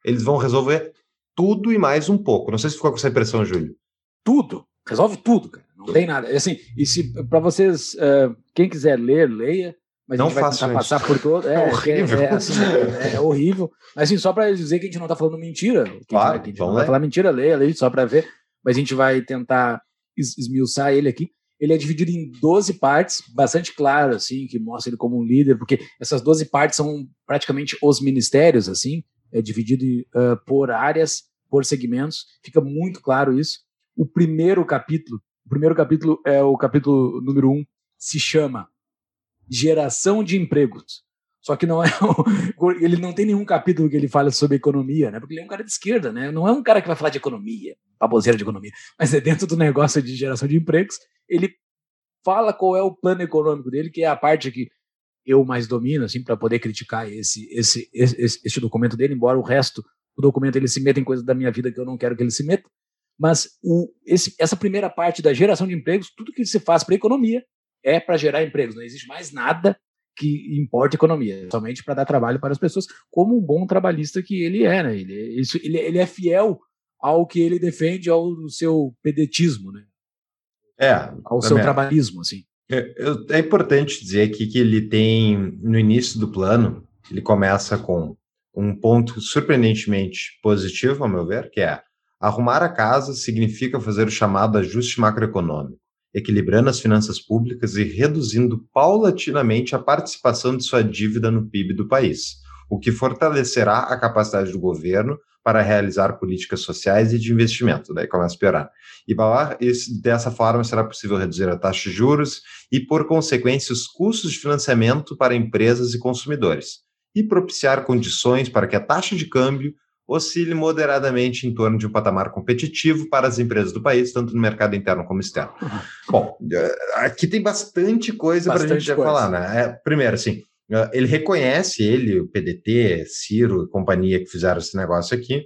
Eles vão resolver tudo e mais um pouco. Não sei se ficou com essa impressão, Júlio. Tudo. Resolve tudo, cara. Não tem nada. Assim, e se para vocês, uh, quem quiser ler, leia. Mas não a gente vai tentar passar por todo. É, é horrível. É, é, assim, é, é, horrível. Mas assim, só para dizer que a gente não está falando mentira. Claro, a gente, não vai falar mentira, leia, leia só para ver. Mas a gente vai tentar esmiuçar ele aqui. Ele é dividido em 12 partes, bastante claro, assim, que mostra ele como um líder, porque essas 12 partes são praticamente os ministérios, assim, é dividido uh, por áreas, por segmentos, fica muito claro isso. o primeiro capítulo, primeiro capítulo é o capítulo número um, se chama Geração de Empregos. Só que não é. ele não tem nenhum capítulo que ele fale sobre economia, né? Porque ele é um cara de esquerda, né? Não é um cara que vai falar de economia, baboseira de economia, mas é dentro do negócio de geração de empregos. Ele fala qual é o plano econômico dele, que é a parte que eu mais domino, assim, para poder criticar esse, esse, esse, esse documento dele, embora o resto do documento ele se meta em coisas da minha vida que eu não quero que ele se meta. Mas o, esse, essa primeira parte da geração de empregos, tudo que se faz para a economia é para gerar empregos. Não existe mais nada que importa economia, somente para dar trabalho para as pessoas, como um bom trabalhista que ele é. Né? Ele, ele, ele é fiel ao que ele defende, ao seu pedetismo, né? É, ao seu trabalhismo, assim. É, é importante dizer aqui que ele tem, no início do plano, ele começa com um ponto surpreendentemente positivo, ao meu ver, que é arrumar a casa significa fazer o chamado ajuste macroeconômico, equilibrando as finanças públicas e reduzindo paulatinamente a participação de sua dívida no PIB do país, o que fortalecerá a capacidade do governo para realizar políticas sociais e de investimento. Daí começa a piorar. E dessa forma será possível reduzir a taxa de juros e, por consequência, os custos de financiamento para empresas e consumidores, e propiciar condições para que a taxa de câmbio oscile moderadamente em torno de um patamar competitivo para as empresas do país, tanto no mercado interno como externo. Bom, eh, aqui tem bastante coisa para a gente coisa. falar, né? É, primeiro, assim, eh, ele reconhece, ele, o PDT, Ciro e companhia que fizeram esse negócio aqui,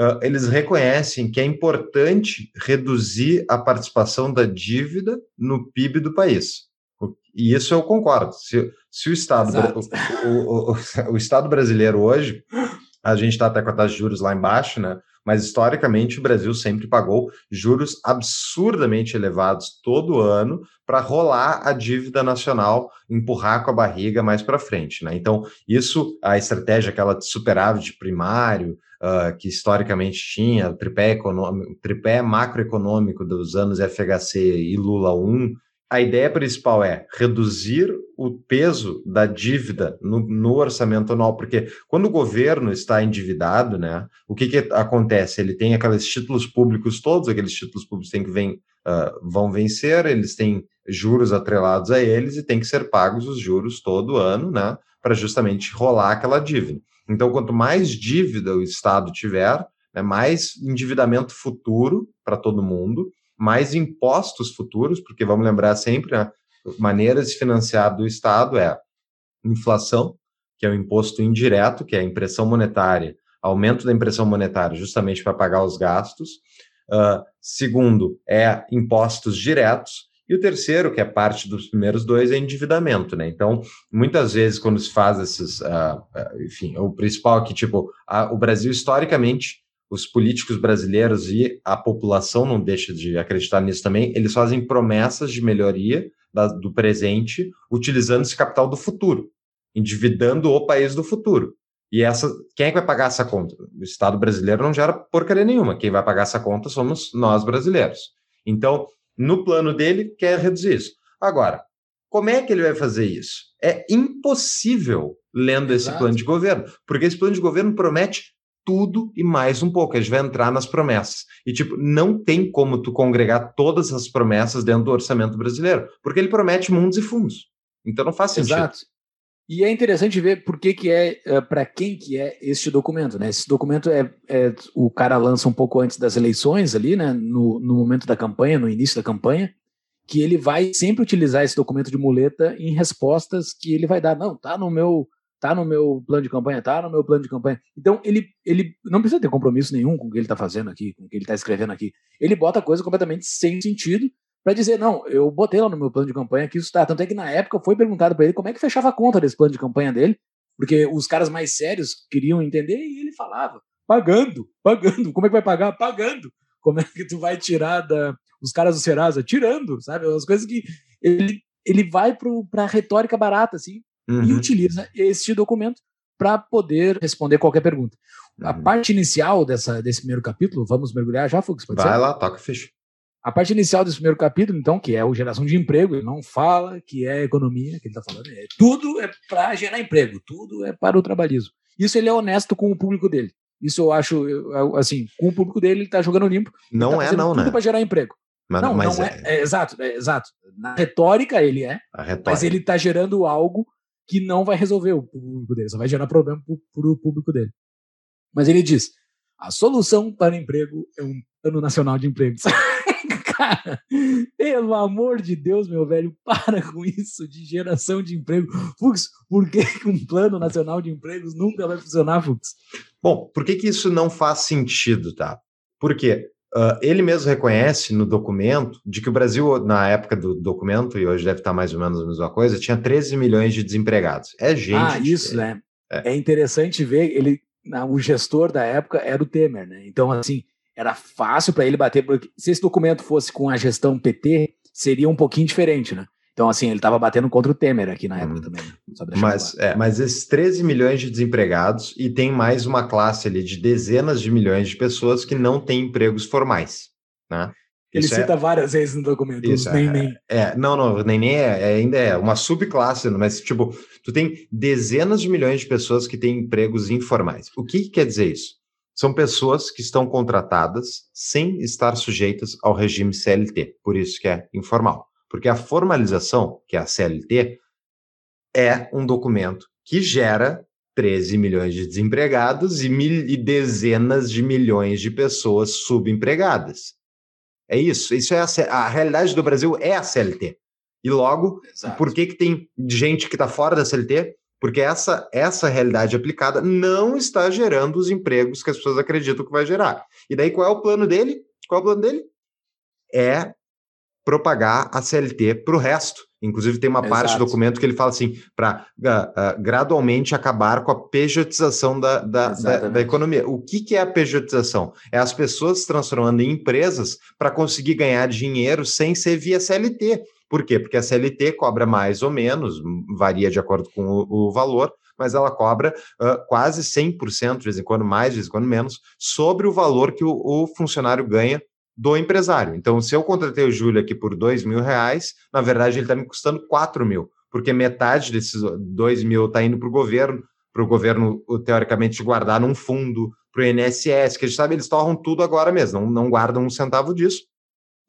uh, eles reconhecem que é importante reduzir a participação da dívida no PIB do país. E isso eu concordo. Se, se o, Estado, o, o, o, Estado brasileiro hoje, a gente está até com a taxa de juros lá embaixo, né? Mas historicamente o Brasil sempre pagou juros absurdamente elevados todo ano para rolar a dívida nacional, empurrar com a barriga mais para frente, né? Então, isso, a estratégia aquela de superávit primário, uh, que historicamente tinha, o tripé, econômico, tripé macroeconômico dos anos FHC e Lula 1, a ideia principal é reduzir o peso da dívida no, no, orçamento anual, porque quando o governo está endividado, né, o que, que acontece? Ele tem aqueles títulos públicos, todos aqueles títulos públicos têm que vem, uh, vão vencer, eles têm juros atrelados a eles e tem que ser pagos os juros todo ano, né, para justamente rolar aquela dívida. Então, quanto mais dívida o Estado tiver, né, mais endividamento futuro para todo mundo, mais impostos futuros, porque vamos lembrar sempre, né, maneiras de financiar do Estado é inflação, que é o imposto indireto, que é a impressão monetária, aumento da impressão monetária justamente para pagar os gastos. Uh, segundo, é impostos diretos. E o terceiro, que é parte dos primeiros dois, é endividamento, né? Então, muitas vezes, quando se faz esses. Uh, enfim, o principal aqui, tipo, o Brasil, historicamente, os políticos brasileiros e a população não deixa de acreditar nisso também, eles fazem promessas de melhoria da, do presente utilizando esse capital do futuro, endividando o país do futuro. E essa, quem é que vai pagar essa conta? O Estado brasileiro não gera porcaria nenhuma. Quem vai pagar essa conta somos nós brasileiros. Então, no plano dele, quer reduzir isso. Agora, como é que ele vai fazer isso? É impossível lendo Exato. esse plano de governo, porque esse plano de governo promete tudo e mais um pouco. A gente vai entrar nas promessas. E, tipo, não tem como tu congregar todas as promessas dentro do orçamento brasileiro, porque ele promete mundos e fundos. Então não faz sentido. Exato. E é interessante ver por que, que é, é para quem que é este documento, né? Esse documento é, é, o cara lança um pouco antes das eleições ali, né? No, no momento da campanha, no início da campanha, que ele vai sempre utilizar esse documento de muleta em respostas que ele vai dar. Não, tá no meu tá no meu plano de campanha, tá no meu plano de campanha. Então, ele, ele não precisa ter compromisso nenhum com o que ele está fazendo aqui, com o que ele está escrevendo aqui. Ele bota coisa completamente sem sentido para dizer, não, eu botei lá no meu plano de campanha que isso está. Tanto é que na época foi perguntado para ele como é que fechava a conta desse plano de campanha dele, porque os caras mais sérios queriam entender e ele falava, pagando, pagando. Como é que vai pagar? Pagando. Como é que tu vai tirar da, os caras do Serasa? Tirando, sabe? As coisas que ele, ele vai para a retórica barata, assim, uhum. e utiliza este documento para poder responder qualquer pergunta. Uhum. A parte inicial dessa, desse primeiro capítulo, vamos mergulhar já, Fux? Vai ser? lá, toca ficha. A parte inicial desse primeiro capítulo, então, que é a geração de emprego, ele não fala que é economia, que ele está falando, é, tudo é para gerar emprego, tudo é para o trabalhismo. Isso ele é honesto com o público dele. Isso eu acho, eu- assim, com o público dele, ele tá jogando limpo. Não tá é, não, tudo né? para gerar emprego. Mas, não, mas não é, é, é, Exato, é, exato. Na retórica ele é, retórica. mas ele tá gerando algo que não vai resolver o público dele, só vai gerar problema pro, pro público dele. Mas ele diz: a solução para o emprego é um plano nacional de empregos. Cara, pelo amor de Deus, meu velho, para com isso de geração de emprego. Fux, por que um plano nacional de empregos nunca vai funcionar, Fux? Bom, por que, que isso não faz sentido, tá? Porque ah, ele mesmo reconhece no documento de que o Brasil, na época do documento, e hoje deve estar mais ou menos a mesma coisa, tinha 13 milhões de desempregados. É gente. ah, isso, né? É. É. interessante ver, ele, o gestor da época era o Temer, né? Então, assim, era fácil para ele bater, porque se esse documento fosse com a gestão PT, seria um pouquinho diferente, né? Então, assim, ele estava batendo contra o Temer aqui na época Hum. também. né? Mas, é, mas esses 13 milhões de desempregados e tem mais uma classe ali de dezenas de milhões de pessoas que não têm empregos formais. Né? ele Isso é- cita várias vezes no documento, Isso, nem, é, nem. É, não, não, nem, nem é, é, ainda é uma subclasse, mas tipo, tu tem dezenas de milhões de pessoas que têm empregos informais. O que, que quer dizer isso? São pessoas que estão contratadas sem estar sujeitas ao regime CLT, por isso que é informal. Porque a formalização, que é a CLT, é um documento que gera 13 milhões de desempregados e, mil, e dezenas de milhões de pessoas subempregadas. É isso. Isso é a, a realidade do Brasil é a CLT. E logo, Exato. por que, que tem gente que está fora da CLT? Porque essa, essa realidade aplicada não está gerando os empregos que as pessoas acreditam que vai gerar. E daí, qual é o plano dele? Qual é o plano dele? É propagar a CLT para o resto. Inclusive, tem uma parte do Exato. documento que ele fala assim: para gradualmente acabar com a pejotização da, da, da, da economia. O que, que é a pejotização? É as pessoas se transformando em empresas para conseguir ganhar dinheiro sem ser via CLT. Por quê? Porque a CLT cobra mais ou menos, varia de acordo com o, o valor, mas ela cobra ah, quase 100%, de vez em quando mais, de vez em quando menos, sobre o valor que o, o funcionário ganha do empresário. Então, se eu contratei o Júlio aqui por dois mil reais, na verdade ele está me custando quatro mil, porque metade desses dois mil está indo para o governo, para o governo, teoricamente, guardar num fundo, para o INSS, que a gente sabe, eles torram tudo agora mesmo, não, não guardam um centavo disso,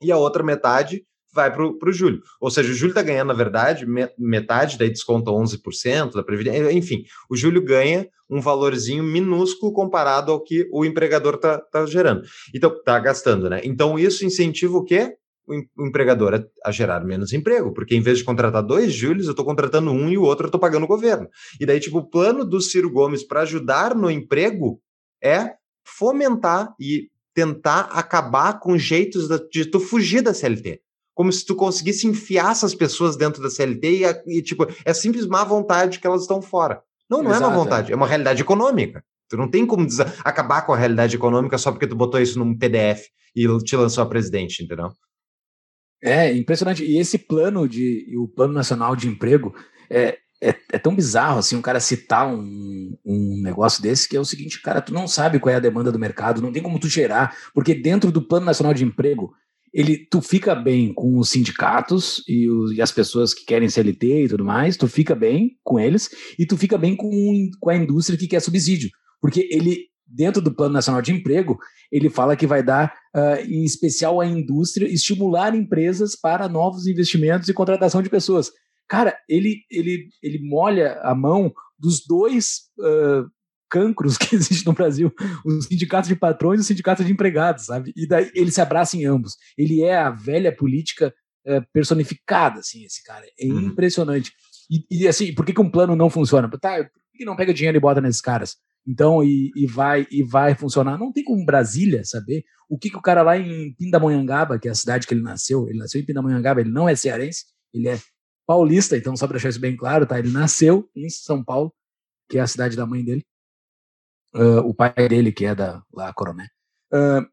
e a outra metade vai para o Júlio. Ou seja, o Júlio está ganhando, na verdade, me- metade, daí desconta 11% da Previdência, enfim, o Júlio ganha um valorzinho minúsculo comparado ao que o empregador está tá gerando. Então, está gastando, né? Então, isso incentiva o quê? O em- o empregador a, gerar menos emprego, porque em vez de contratar dois Júlios, eu estou contratando um e o outro eu estou pagando o governo. E daí, tipo, o plano do Ciro Gomes para ajudar no emprego é fomentar e tentar acabar com jeitos de tu fugir da CLT. Como se tu conseguisse enfiar essas pessoas dentro da CLT e, a- e, tipo, é simples má vontade que elas estão fora. Não, não é má Exato, vontade, é uma realidade econômica. Tu não tem como acabar com a realidade econômica só porque tu botou isso num PDF e te lançou a presidente, entendeu? É impressionante. E esse plano de e o plano nacional de emprego é, é, é tão bizarro assim, um cara citar um, um negócio desse que é o seguinte, cara, tu não sabe qual é a demanda do mercado, não tem como tu gerar, porque dentro do plano nacional de emprego ele, tu fica bem com os sindicatos e, e as pessoas que querem CLT e tudo mais, tu fica bem com eles e tu fica bem com, com a indústria que quer subsídio, porque ele dentro do plano nacional de emprego ele fala que vai dar ah, em especial a indústria, estimular empresas para novos investimentos e contratação de pessoas. Cara, ele, ele, ele molha a mão dos dois ah, cancros que existem no Brasil, os sindicatos de patrões e os sindicatos de empregados, sabe? E daí ele se abraça em ambos. Ele é a velha política eh, personificada, assim, esse cara. É Uhum. impressionante. E, e, assim, por que, que um plano não funciona? Tá, por que não pega dinheiro e bota nesses caras? Então, e, e vai e vai funcionar. Não tem como Brasília saber o que, que o cara lá em Pindamonhangaba, que é a cidade que ele nasceu, ele nasceu em Pindamonhangaba, ele não é cearense, ele é paulista, então só para deixar isso bem claro, tá? Ele nasceu em São Paulo, que é a cidade da mãe dele. Ah, o pai dele, que é da lá. Ah,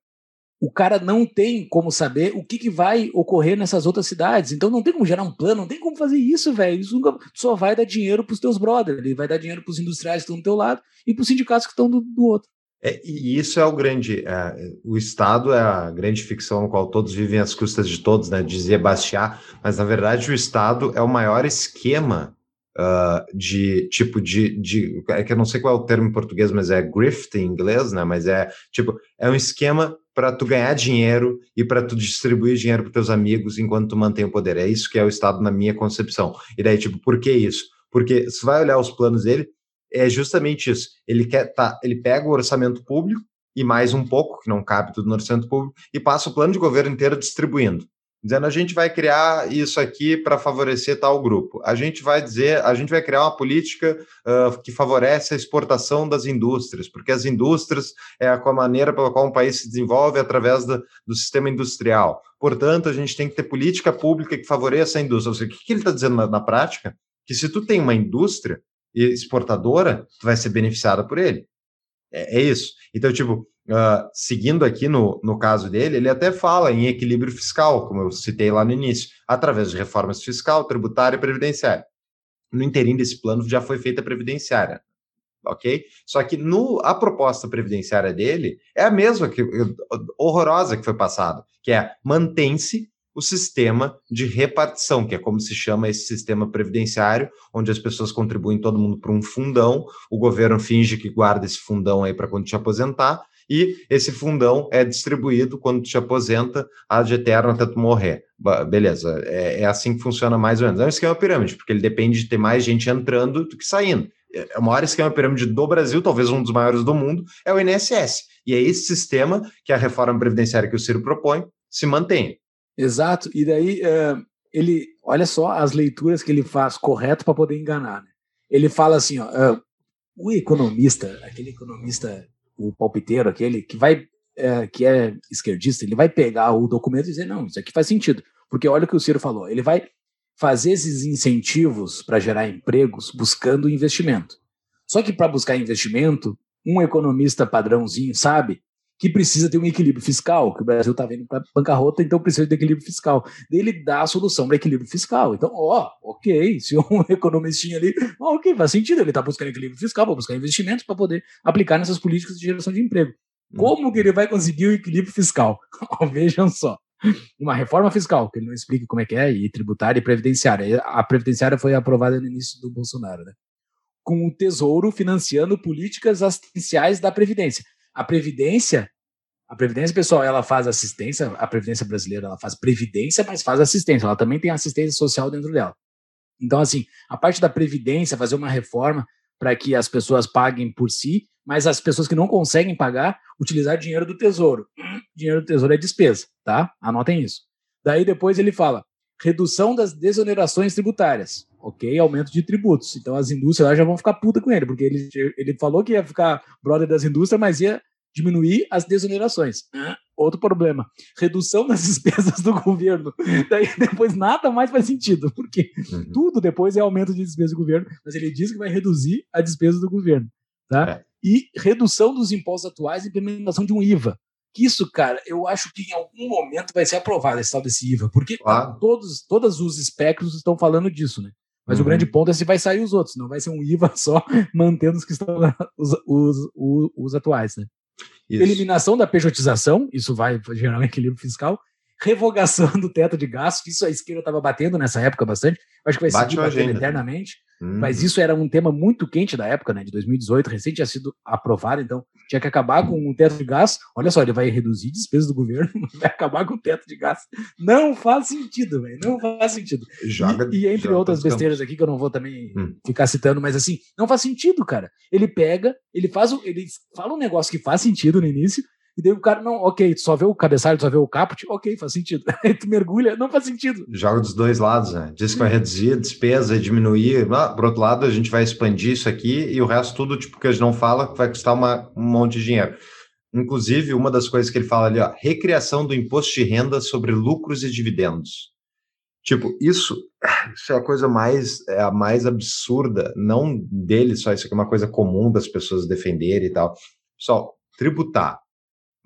o cara não tem como saber o que, que vai ocorrer nessas outras cidades. Então não tem como gerar um plano, não tem como fazer isso, velho. Isso nunca só vai dar dinheiro pros teus brothers, ele vai dar dinheiro pros industriais que estão do teu lado e pros sindicatos que estão do, do outro. É, e isso é o grande. é, o Estado é a grande ficção no qual todos vivem às custas de todos, né? Dizia Bastiat, mas na verdade o Estado é o maior esquema uh, de tipo de, de. É que eu não sei qual é o termo em português, mas é grift em inglês, né? Mas é tipo, é um esquema para tu ganhar dinheiro e para tu distribuir dinheiro para teus amigos enquanto tu mantém o poder. É isso que é o Estado na minha concepção. E daí, tipo, por que isso? Porque se vai olhar os planos dele, é justamente isso. Ele quer tá, ele pega o orçamento público e mais um pouco, que não cabe tudo no orçamento público, e passa o plano de governo inteiro distribuindo dizendo a gente vai criar isso aqui para favorecer tal grupo. A gente vai dizer, a gente vai criar uma política uh, que favorece a exportação das indústrias, porque as indústrias é a maneira pela qual um país se desenvolve através do sistema industrial. Portanto, a gente tem que ter política pública que favoreça a indústria. Ou seja, o que, que ele está dizendo na, na prática? Que se tu tem uma indústria exportadora, tu vai ser beneficiada por ele. É, é isso. Então, tipo, uh, seguindo aqui no, no caso dele, ele até fala em equilíbrio fiscal, como eu citei lá no início, através de reformas fiscal, tributária e previdenciária. No inteirinho desse plano já foi feita a previdenciária, ok? Só que no, a proposta previdenciária dele é a mesma que horrorosa que foi passada, que é mantém-se o sistema de repartição, que é como se chama esse sistema previdenciário, onde as pessoas contribuem todo mundo para um fundão, o governo finge que guarda esse fundão aí para quando te aposentar, e esse fundão é distribuído quando te aposenta ad eterno até tu morrer. Beleza, é, é, assim que funciona mais ou menos. É um esquema pirâmide, porque ele depende de ter mais gente entrando do que saindo. É, é o maior esquema pirâmide do Brasil, talvez um dos maiores do mundo, é o INSS. E é esse sistema que a reforma previdenciária que o Ciro propõe se mantém. Exato, e daí uh, ele, olha só as leituras que ele faz correto para poder enganar. Né? Ele fala assim, ó, uh, o economista, aquele economista o palpiteiro, aquele que vai é, que é esquerdista, ele vai pegar o documento e dizer, não, isso aqui faz sentido. Porque olha o que o Ciro falou, ele vai fazer esses incentivos para gerar empregos buscando investimento. Só que para buscar investimento, um economista padrãozinho sabe que precisa ter um equilíbrio fiscal, que o Brasil está vendo para bancarrota, então precisa de equilíbrio fiscal. Ele dá a solução para equilíbrio fiscal. Então, ó, ok, se um economistinha ali, ó, ok, faz sentido, ele está buscando equilíbrio fiscal para buscar investimentos para poder aplicar nessas políticas de geração de emprego. Hum. Como que ele vai conseguir o equilíbrio fiscal? Vejam só. Uma reforma fiscal, que ele não explica como é que é, e tributária e previdenciária. A previdenciária foi aprovada no início do Bolsonaro, né? Com o Tesouro financiando políticas assistenciais da Previdência. A Previdência, a Previdência, pessoal, ela faz assistência, a Previdência brasileira, ela faz previdência, mas faz assistência, ela também tem assistência social dentro dela. Então, assim, a parte da Previdência, fazer uma reforma para que as pessoas paguem por si, mas as pessoas que não conseguem pagar, utilizar dinheiro do Tesouro. Dinheiro do Tesouro é despesa, tá? Anotem isso. Daí depois ele fala, redução das desonerações tributárias. Ok, aumento de tributos. Então as indústrias lá já vão ficar puta com ele, porque ele, ele falou que ia ficar brother das indústrias, mas ia diminuir as desonerações. Outro problema, redução das despesas do governo. Daí depois nada mais faz sentido, porque uhum. tudo depois é aumento de despesa do governo, mas ele diz que vai reduzir a despesa do governo. Tá? É. E redução dos impostos atuais e implementação de um IVA. Que isso, cara, eu acho que em algum momento vai ser aprovado esse tal desse IVA, porque ah. todos, todos os espectros estão falando disso, né? Mas uhum. o grande ponto é se vai sair os outros, não vai ser um IVA só mantendo os que estão os, os, os, os atuais, né? Isso. Eliminação da pejotização, isso vai gerar um equilíbrio fiscal. Revogação do teto de gastos, isso a esquerda estava batendo nessa época bastante. Acho que vai Bate seguir batendo eternamente. Hum. Mas isso era um tema muito quente da época, né? De 2018, recente tinha sido aprovado, então tinha que acabar com o teto de gás. Olha só, ele vai reduzir despesas do governo, vai acabar com o teto de gás. Não faz sentido, velho. Não faz sentido. Joga, e, e entre outras besteiras aqui que eu não vou também hum. ficar citando, mas assim, não faz sentido, cara. Ele pega, ele faz, o, ele fala um negócio que faz sentido no início, e daí o cara, não, ok, tu só vê o cabeçalho, tu só vê o caput, ok, faz sentido. Aí tu mergulha, não faz sentido. Joga dos dois lados, né? Diz que vai reduzir a despesa, diminuir. Ah, por outro lado, a gente vai expandir isso aqui e o resto tudo, tipo, que a gente não fala, vai custar uma, um monte de dinheiro. Inclusive, uma das coisas que ele fala ali, ó, recriação do imposto de renda sobre lucros e dividendos. Tipo, isso, isso é a coisa mais, é a mais absurda, não dele só, isso aqui é uma coisa comum das pessoas defenderem e tal. Pessoal, tributar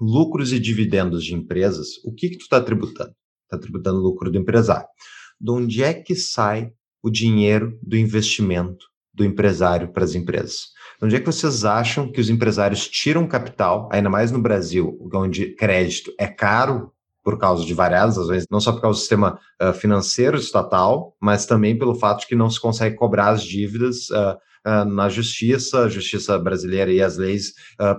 lucros e dividendos de empresas, o que, que tu está tributando? Está tributando lucro do empresário. De onde é que sai o dinheiro do investimento do empresário para as empresas? De onde é que vocês acham que os empresários tiram capital, ainda mais no Brasil, onde crédito é caro, por causa de variadas razões, não só por causa do sistema uh, financeiro estatal, mas também pelo fato de que não se consegue cobrar as dívidas uh, uh, na justiça, a justiça brasileira e as leis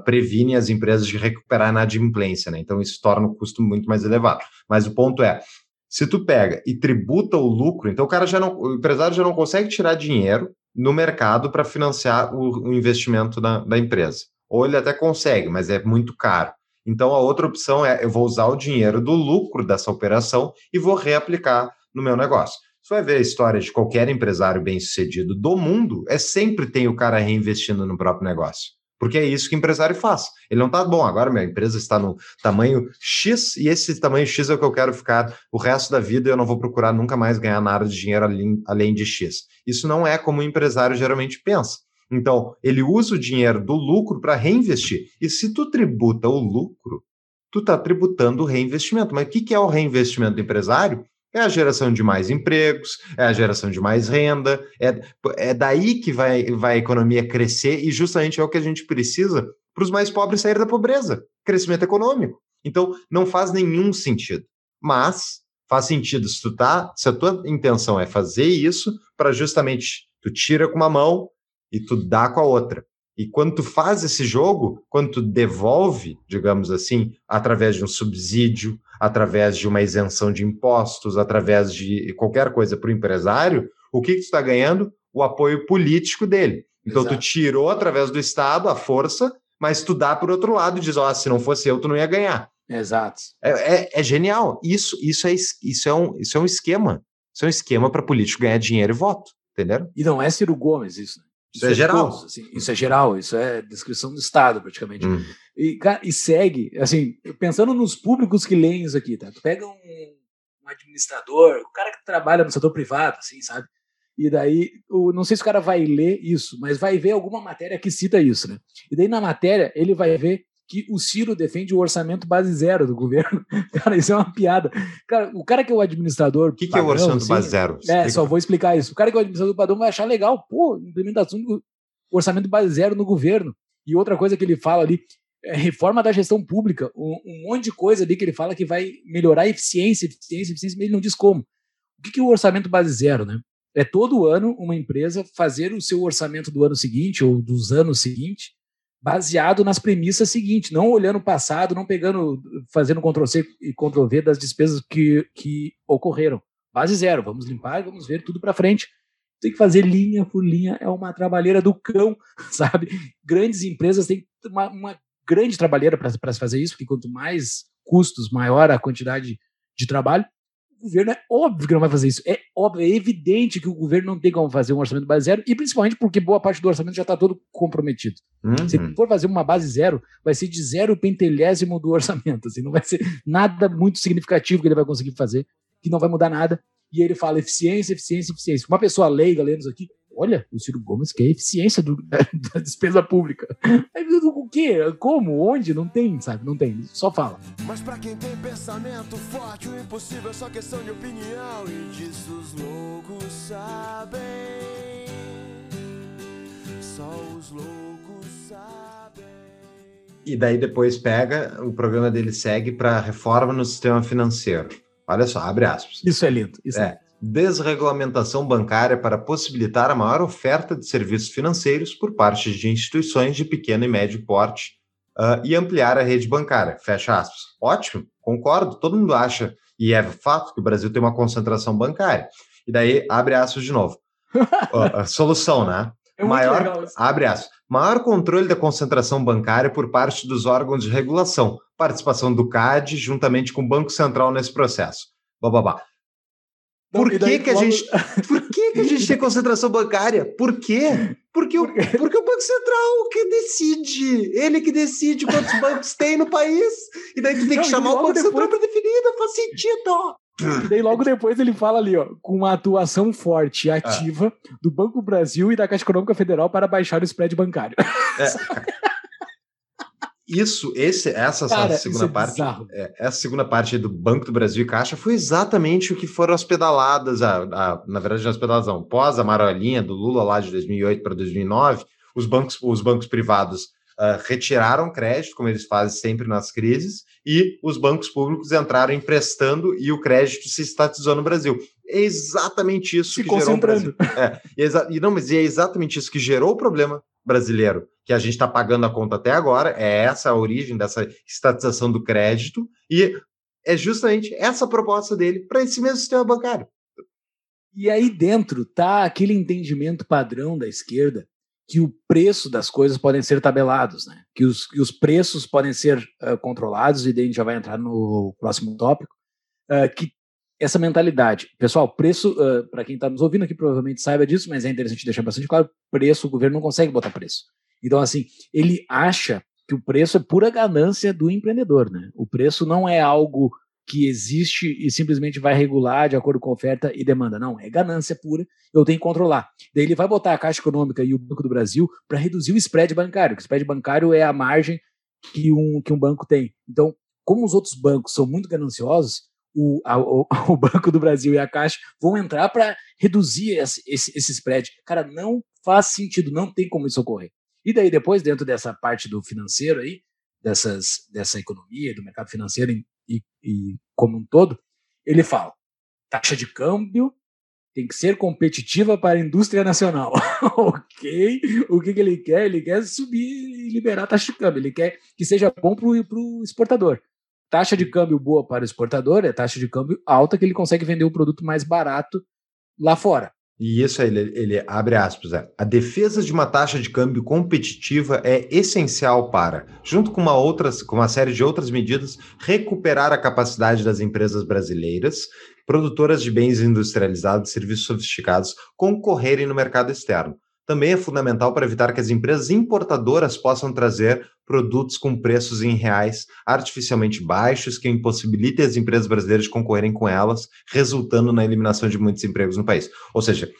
previnem as empresas de recuperar a inadimplência, né? Então isso torna o custo muito mais elevado. Mas o ponto é, se tu pega e tributa o lucro, então o cara já não, o empresário já não consegue tirar dinheiro no mercado para financiar o, o investimento da, da empresa. Ou ele até consegue, mas é muito caro. Então, a outra opção é eu vou usar o dinheiro do lucro dessa operação e vou reaplicar no meu negócio. Você vai ver a história de qualquer empresário bem-sucedido do mundo, é sempre tem o cara reinvestindo no próprio negócio. Porque é isso que o empresário faz. Ele não está bom, agora minha empresa está no tamanho X e esse tamanho X é o que eu quero ficar o resto da vida e eu não vou procurar nunca mais ganhar nada de dinheiro além, de X. Isso não é como o empresário geralmente pensa. Então, ele usa o dinheiro do lucro para reinvestir. E se tu tributa o lucro, tu está tributando o reinvestimento. Mas o que, que é o reinvestimento do empresário? É a geração de mais empregos, é a geração de mais renda, é, é daí que vai, vai a economia crescer e justamente é o que a gente precisa para os mais pobres sair da pobreza, crescimento econômico. Então, não faz nenhum sentido. Mas faz sentido se tu tá, se a tua intenção é fazer isso para justamente tu tira com uma mão e tu dá com a outra. E quando tu faz esse jogo, quando tu devolve, digamos assim, através de um subsídio, através de uma isenção de impostos, através de qualquer coisa para o empresário, o que, que tu está ganhando? O apoio político dele. Então Exato. tu tirou através do Estado a força, mas tu dá por outro lado e diz, ó, oh, se não fosse eu, tu não ia ganhar. Exato. É, é, é genial. Isso, isso, é, isso, é um, isso é um esquema. Isso é um esquema para político ganhar dinheiro e voto. Entenderam? E não é Ciro Gomes isso, né? Isso, isso é, é, geral. Assim, isso é geral, isso é descrição do Estado, praticamente. Hum. E, e segue, assim, pensando nos públicos que leem isso aqui, tá? Tu pega um, um administrador, o cara que trabalha no setor privado, assim, sabe? E daí, o, não sei se o cara vai ler isso, mas vai ver alguma matéria que cita isso, né? E daí na matéria ele vai ver que o Ciro defende o orçamento base zero do governo. Cara, isso é uma piada. Cara, o cara que é o administrador. O que, que é o orçamento assim, base zero? É, só vou explicar isso. O cara que é o administrador padrão vai achar legal, pô, implementação do orçamento base zero no governo. E outra coisa que ele fala ali, é reforma da gestão pública, um, um, monte de coisa ali que ele fala que vai melhorar a eficiência, eficiência, eficiência, mas ele não diz como. O que, que é o orçamento base zero, né? É todo ano uma empresa fazer o seu orçamento do ano seguinte ou dos anos seguintes baseado nas premissas seguintes, não olhando o passado, não pegando, fazendo Ctrl-C e Ctrl-V das despesas que, que ocorreram. Base zero, vamos limpar vamos ver tudo para frente. Tem que fazer linha por linha, é uma trabalheira do cão, sabe? Grandes empresas têm uma, uma grande trabalheira para fazer isso, porque quanto mais custos, maior a quantidade de trabalho governo é óbvio que não vai fazer isso. É óbvio, é evidente que o governo não tem como fazer um orçamento base zero, e principalmente porque boa parte do orçamento já está todo comprometido. Uhum. Se for fazer uma base zero, vai ser de zero pentelésimo do orçamento. Assim, não vai ser nada muito significativo que ele vai conseguir fazer, que não vai mudar nada. E ele fala eficiência, eficiência, eficiência. Uma pessoa leiga lendo isso aqui, olha, o Ciro Gomes quer eficiência do, da despesa pública. O quê? Como? Onde? Não tem, sabe? Não tem. Só fala. Mas pra quem tem pensamento forte, o impossível é só questão de opinião. E disso os loucos sabem. Só os loucos sabem. E daí depois pega, o programa dele segue para reforma no sistema financeiro. Olha só, abre aspas. Isso é lindo. Isso é. é desregulamentação bancária para possibilitar a maior oferta de serviços financeiros por parte de instituições de pequeno e médio porte uh, e ampliar a rede bancária. Fecha aspas. Ótimo, concordo. Todo mundo acha, e é fato, que o Brasil tem uma concentração bancária. E daí, abre aspas de novo. uh, solução, né? É maior, abre aspas, maior controle da concentração bancária por parte dos órgãos de regulação, participação do CAD juntamente com o Banco Central nesse processo. Bababá. Por que, daí, que a logo... gente. Por que, que a gente tem concentração bancária? Por quê? Porque o, porque o Banco Central que decide. Ele que decide quantos bancos tem no país. E daí tu tem que Não, chamar o Banco depois... Central para definir, não faz sentido. E daí logo depois ele fala ali, ó, com uma atuação forte e ativa ah. do Banco Brasil e da Caixa Econômica Federal para baixar o spread bancário. É. Isso, esse, essa, Cara, segunda é parte, é, essa segunda parte do Banco do Brasil e Caixa foi exatamente o que foram as pedaladas, a, a, na verdade, as pedaladas não, pós a amarelinha do Lula lá de 2008 para 2009, os bancos, os bancos privados uh, retiraram crédito, como eles fazem sempre nas crises, e os bancos públicos entraram emprestando e o crédito se estatizou no Brasil. É exatamente isso Se que gerou o Brasil. É, e não, mas é exatamente isso que gerou o problema brasileiro, que a gente está pagando a conta até agora, é essa a origem dessa estatização do crédito, e é justamente essa a proposta dele para esse mesmo sistema bancário. E aí dentro tá aquele entendimento padrão da esquerda que o preço das coisas podem ser tabelados, né? Que os, que os preços podem ser ah, controlados, e daí a gente já vai entrar no próximo tópico, ah, que essa mentalidade. Pessoal, preço, para quem está nos ouvindo aqui provavelmente saiba disso, mas é interessante deixar bastante claro, preço, o governo não consegue botar preço. Então, assim, ele acha que o preço é pura ganância do empreendedor, né? O preço não é algo que existe e simplesmente vai regular de acordo com oferta e demanda. Não, é ganância pura, eu tenho que controlar. Daí ele vai botar a Caixa Econômica e o Banco do Brasil para reduzir o spread bancário, que o spread bancário é a margem que um, que um banco tem. Então, como os outros bancos são muito gananciosos, o, a- o, o Banco do Brasil e a Caixa vão entrar para reduzir esse, esse, esse spread. Cara, não faz sentido, não tem como isso ocorrer. E daí, depois, dentro dessa parte do financeiro aí, dessas, dessa economia, do mercado financeiro em- e, e como um todo, ele fala: taxa de câmbio tem que ser competitiva para a indústria nacional. ok. O que, que ele quer? Ele quer subir e liberar a taxa de câmbio. Ele quer que seja bom para o exportador. Taxa de câmbio boa para o exportador é taxa de câmbio alta que ele consegue vender o produto mais barato lá fora. E isso aí, ele, ele abre aspas, é, a defesa de uma taxa de câmbio competitiva é essencial para, junto com uma, outras, com uma série de outras medidas, recuperar a capacidade das empresas brasileiras, produtoras de bens industrializados e serviços sofisticados, concorrerem no mercado externo. Também é fundamental para evitar que as empresas importadoras possam trazer produtos com preços em reais artificialmente baixos que impossibilitem as empresas brasileiras de concorrerem com elas, resultando na eliminação de muitos empregos no país. Ou seja,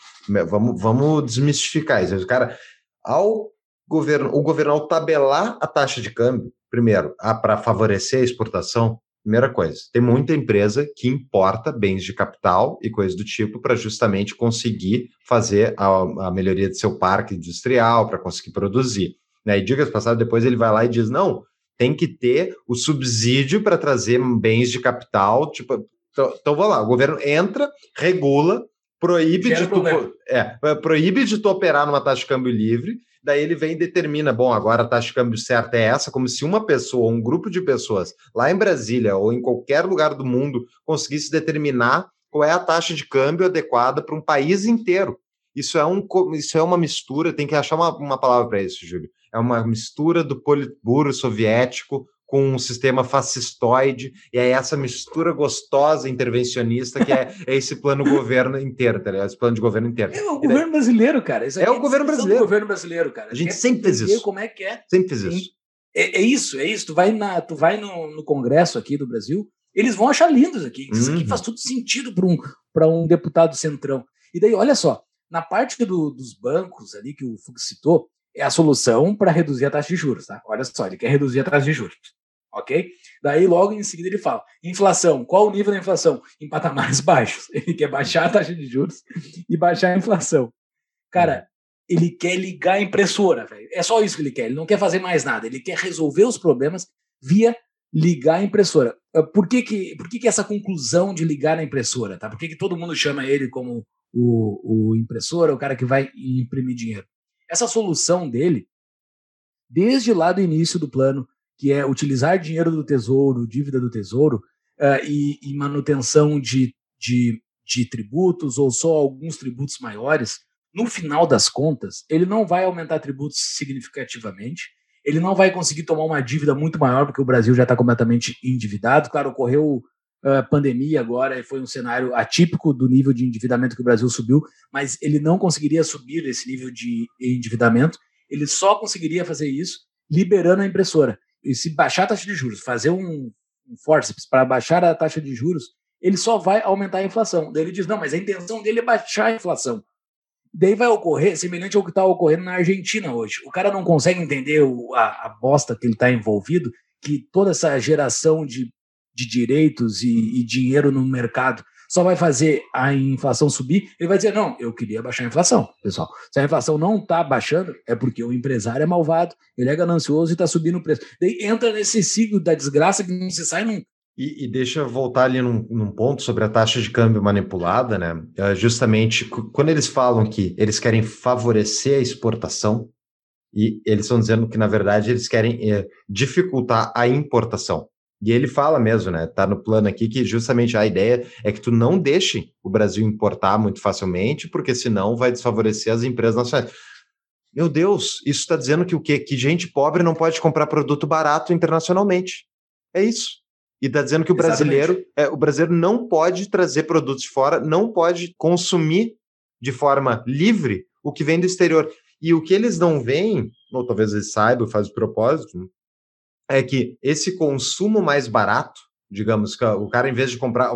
vamos, vamos desmistificar isso. Cara, ao governo, o governo ao tabelar a taxa de câmbio, primeiro, para favorecer a exportação, primeira coisa, tem muita empresa que importa bens de capital e coisas do tipo para justamente conseguir fazer a, a melhoria de seu parque industrial, para conseguir produzir. Né? E diga-se passado, depois ele vai lá e diz: não, tem que ter o subsídio para trazer bens de capital. Tipo, então, então vamos lá, o governo entra, regula, proíbe Gera de, tu, é, proíbe de tu operar numa taxa de câmbio livre, daí ele vem e determina, bom, agora a taxa de câmbio certa é essa, como se uma pessoa, um grupo de pessoas lá em Brasília ou em qualquer lugar do mundo conseguisse determinar qual é a taxa de câmbio adequada para um país inteiro. Isso é, um, isso é uma mistura, tem que achar uma, uma palavra para isso, Júlio. É uma mistura do Politburo soviético com um sistema fascistoide, e é essa mistura gostosa intervencionista que é, é esse plano governo inteiro, tá ligado? Esse plano de governo inteiro. É o daí- governo brasileiro, cara. É aqui o governo descrição do brasileiro. governo brasileiro, cara. A gente Quer sempre fez isso. Como é que é? Sempre Sim. isso. É, é isso, é isso. Tu vai, na, tu vai no, no Congresso aqui do Brasil, eles vão achar lindos aqui. Isso aqui Uhum. faz todo sentido para um, pra um deputado centrão. E daí, olha só, na parte do- dos bancos ali que o Fux citou, é a solução para reduzir a taxa de juros, tá? Olha só, ele quer reduzir a taxa de juros. Ok? Daí, logo em seguida, ele fala: inflação, qual o nível da inflação? Em patamares baixos. Ele quer baixar a taxa de juros e baixar a inflação. Cara, ele quer ligar a impressora, velho. É só isso que ele quer. Ele não quer fazer mais nada. Ele quer resolver os problemas via ligar a impressora. Ah, Por que, que, por que, que essa conclusão de ligar na impressora? Tá? Por que, que todo mundo chama ele como o, o impressor, o cara que vai imprimir dinheiro? Essa solução dele, desde lá do início do plano, que é utilizar dinheiro do tesouro, dívida do tesouro, ah, e, e manutenção de, de, de tributos ou só alguns tributos maiores, no final das contas, ele não vai aumentar tributos significativamente, ele não vai conseguir tomar uma dívida muito maior, porque o Brasil já está completamente endividado. Claro, ocorreu a pandemia agora e foi um cenário atípico do nível de endividamento que o Brasil subiu, mas ele não conseguiria subir esse nível de endividamento, ele só conseguiria fazer isso liberando a impressora. E se baixar a taxa de juros, fazer um, um forceps para baixar a taxa de juros, ele só vai aumentar a inflação. Daí ele diz: não, mas a intenção dele é baixar a inflação. Daí vai ocorrer, semelhante ao que está ocorrendo na Argentina hoje. O cara não consegue entender o, a, a bosta que ele está envolvido, que toda essa geração de, de direitos e, e dinheiro no mercado só vai fazer a inflação subir, ele vai dizer: não, eu queria baixar a inflação, pessoal. Se a inflação não está baixando, é porque o empresário é malvado, ele é ganancioso e está subindo o preço. Daí entra nesse ciclo da desgraça que não se sai nunca. E, e, deixa eu voltar ali num, num, ponto sobre a taxa de câmbio manipulada, né? É justamente quando eles falam que eles querem favorecer a exportação, e eles estão dizendo que, na verdade, eles querem é, dificultar a importação. E ele fala mesmo, né? Tá no plano aqui que justamente a ideia é que tu não deixe o Brasil importar muito facilmente, porque senão vai desfavorecer as empresas nacionais. Meu Deus, isso está dizendo que o quê? Que gente pobre não pode comprar produto barato internacionalmente. É isso. E está dizendo que o brasileiro, é, o brasileiro não pode trazer produtos de fora, não pode consumir de forma livre o que vem do exterior. E o que eles não veem, ou talvez eles saibam, faz o propósito, é que esse consumo mais barato, digamos que o cara, em vez de comprar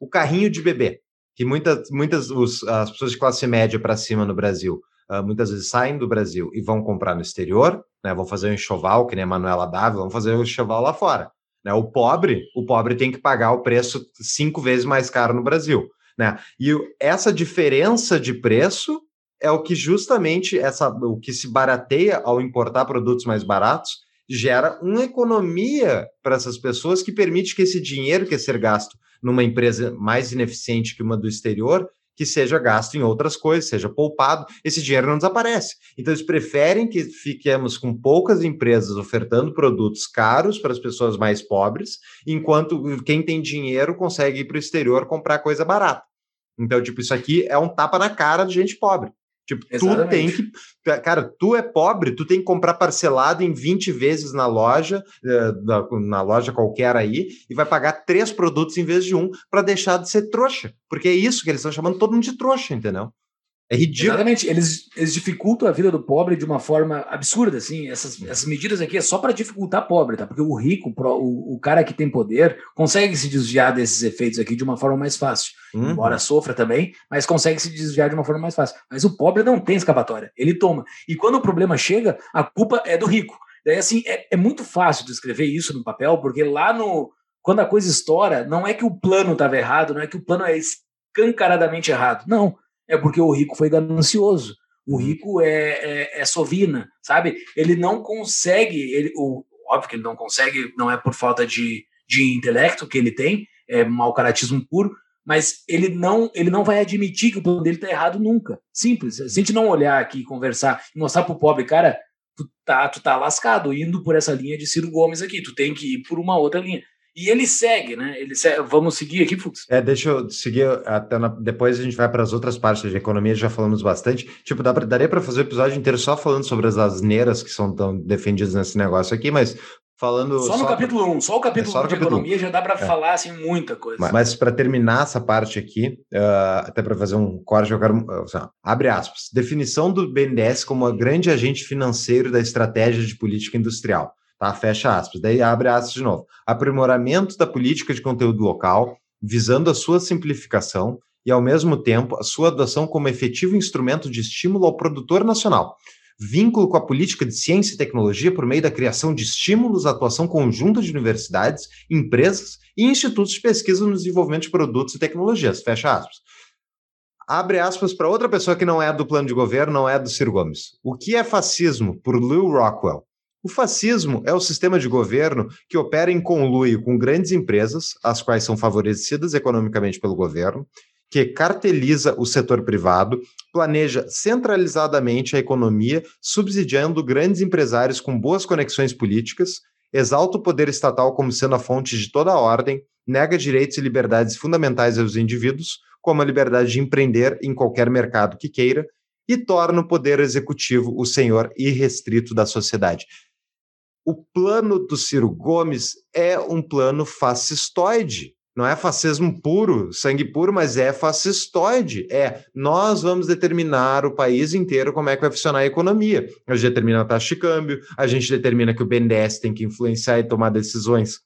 o carrinho de bebê, que muitas, muitas os, as pessoas de classe média para cima no Brasil, uh, muitas vezes saem do Brasil e vão comprar no exterior, né, vão fazer um enxoval, que nem a Manuela Dávila, vão fazer um enxoval lá fora. Né? O pobre, o pobre tem que pagar o preço cinco vezes mais caro no Brasil. Né? E essa diferença de preço é o que justamente essa, o que se barateia ao importar produtos mais baratos gera uma economia para essas pessoas que permite que esse dinheiro que é ser gasto numa empresa mais ineficiente que uma do exterior que seja gasto em outras coisas, seja poupado, esse dinheiro não desaparece. Então, eles preferem que fiquemos com poucas empresas ofertando produtos caros para as pessoas mais pobres, enquanto quem tem dinheiro consegue ir para o exterior comprar coisa barata. Então, tipo, isso aqui é um tapa na cara de gente pobre. Tipo, Exatamente. tu tem que. Cara, tu é pobre, tu tem que comprar parcelado em 20 vezes na loja, eh, na loja qualquer aí, e vai pagar três produtos em vez de um para deixar de ser trouxa. Porque é isso que eles estão chamando todo mundo de trouxa, entendeu? É ridículo. Exatamente. Eles, eles dificultam a vida do pobre de uma forma absurda, assim. Essas, essas medidas aqui é só para dificultar pobre, tá? Porque o rico, o, o cara que tem poder, consegue se desviar desses efeitos aqui de uma forma mais fácil. Uhum. Embora sofra também, mas consegue se desviar de uma forma mais fácil. Mas o pobre não tem escapatória. Ele toma. E quando o problema chega, a culpa é do rico. Daí, assim, é, é muito fácil descrever isso no papel, porque lá no. Quando a coisa estoura, não é que o plano estava errado, não é que o plano é escancaradamente errado. Não é porque o rico foi ganancioso. O uhum. rico é, é, é sovina, sabe? Ele não consegue, ele, o, óbvio que ele não consegue, não é por falta de, de intelecto que ele tem, é mau caratismo puro, mas ele não, ele não vai admitir que o plano dele está errado nunca. Simples. Se a gente não olhar aqui, conversar e mostrar pro pobre, cara, tu tá, tu tá lascado indo por essa linha de Ciro Gomes aqui, tu tem que ir por uma outra linha. E ele segue, né? Ele segue, vamos seguir aqui, Fux? É, deixa eu seguir até na, depois a gente vai para as outras partes de economia, já falamos bastante. Tipo, dá pra, daria para fazer o episódio inteiro só falando sobre as asneiras que são tão defendidas nesse negócio aqui, mas falando só no só capítulo 1, um, só o capítulo 1 é, um de capítulo economia um. já dá para é. falar assim muita coisa. Mas, mas para terminar essa parte aqui, uh, até para fazer um corte, eu quero uh, abre aspas. Definição do BNDES como a grande agente financeiro da estratégia de política industrial Tá? Fecha aspas. Daí abre aspas de novo. Aprimoramento da política de conteúdo local, visando a sua simplificação e, ao mesmo tempo, a sua adoção como efetivo instrumento de estímulo ao produtor nacional. Vínculo com a política de ciência e tecnologia por meio da criação de estímulos à atuação conjunta de universidades, empresas e institutos de pesquisa no desenvolvimento de produtos e tecnologias. Fecha aspas abre aspas para outra pessoa que não é do plano de governo, não é do Ciro Gomes. O que é fascismo, por Lou Rockwell? O fascismo é o sistema de governo que opera em conluio com grandes empresas, as quais são favorecidas economicamente pelo governo, que carteliza o setor privado, planeja centralizadamente a economia, subsidiando grandes empresários com boas conexões políticas, exalta o poder estatal como sendo a fonte de toda a ordem, nega direitos e liberdades fundamentais aos indivíduos, como a liberdade de empreender em qualquer mercado que queira, e torna o poder executivo o senhor irrestrito da sociedade o plano do Ciro Gomes é um plano fascistoide. Não é fascismo puro, sangue puro, mas é fascistoide. É, nós vamos determinar o país inteiro como é que vai funcionar a economia. A gente determina a taxa de câmbio, a gente determina que o BNDES tem que influenciar e tomar decisões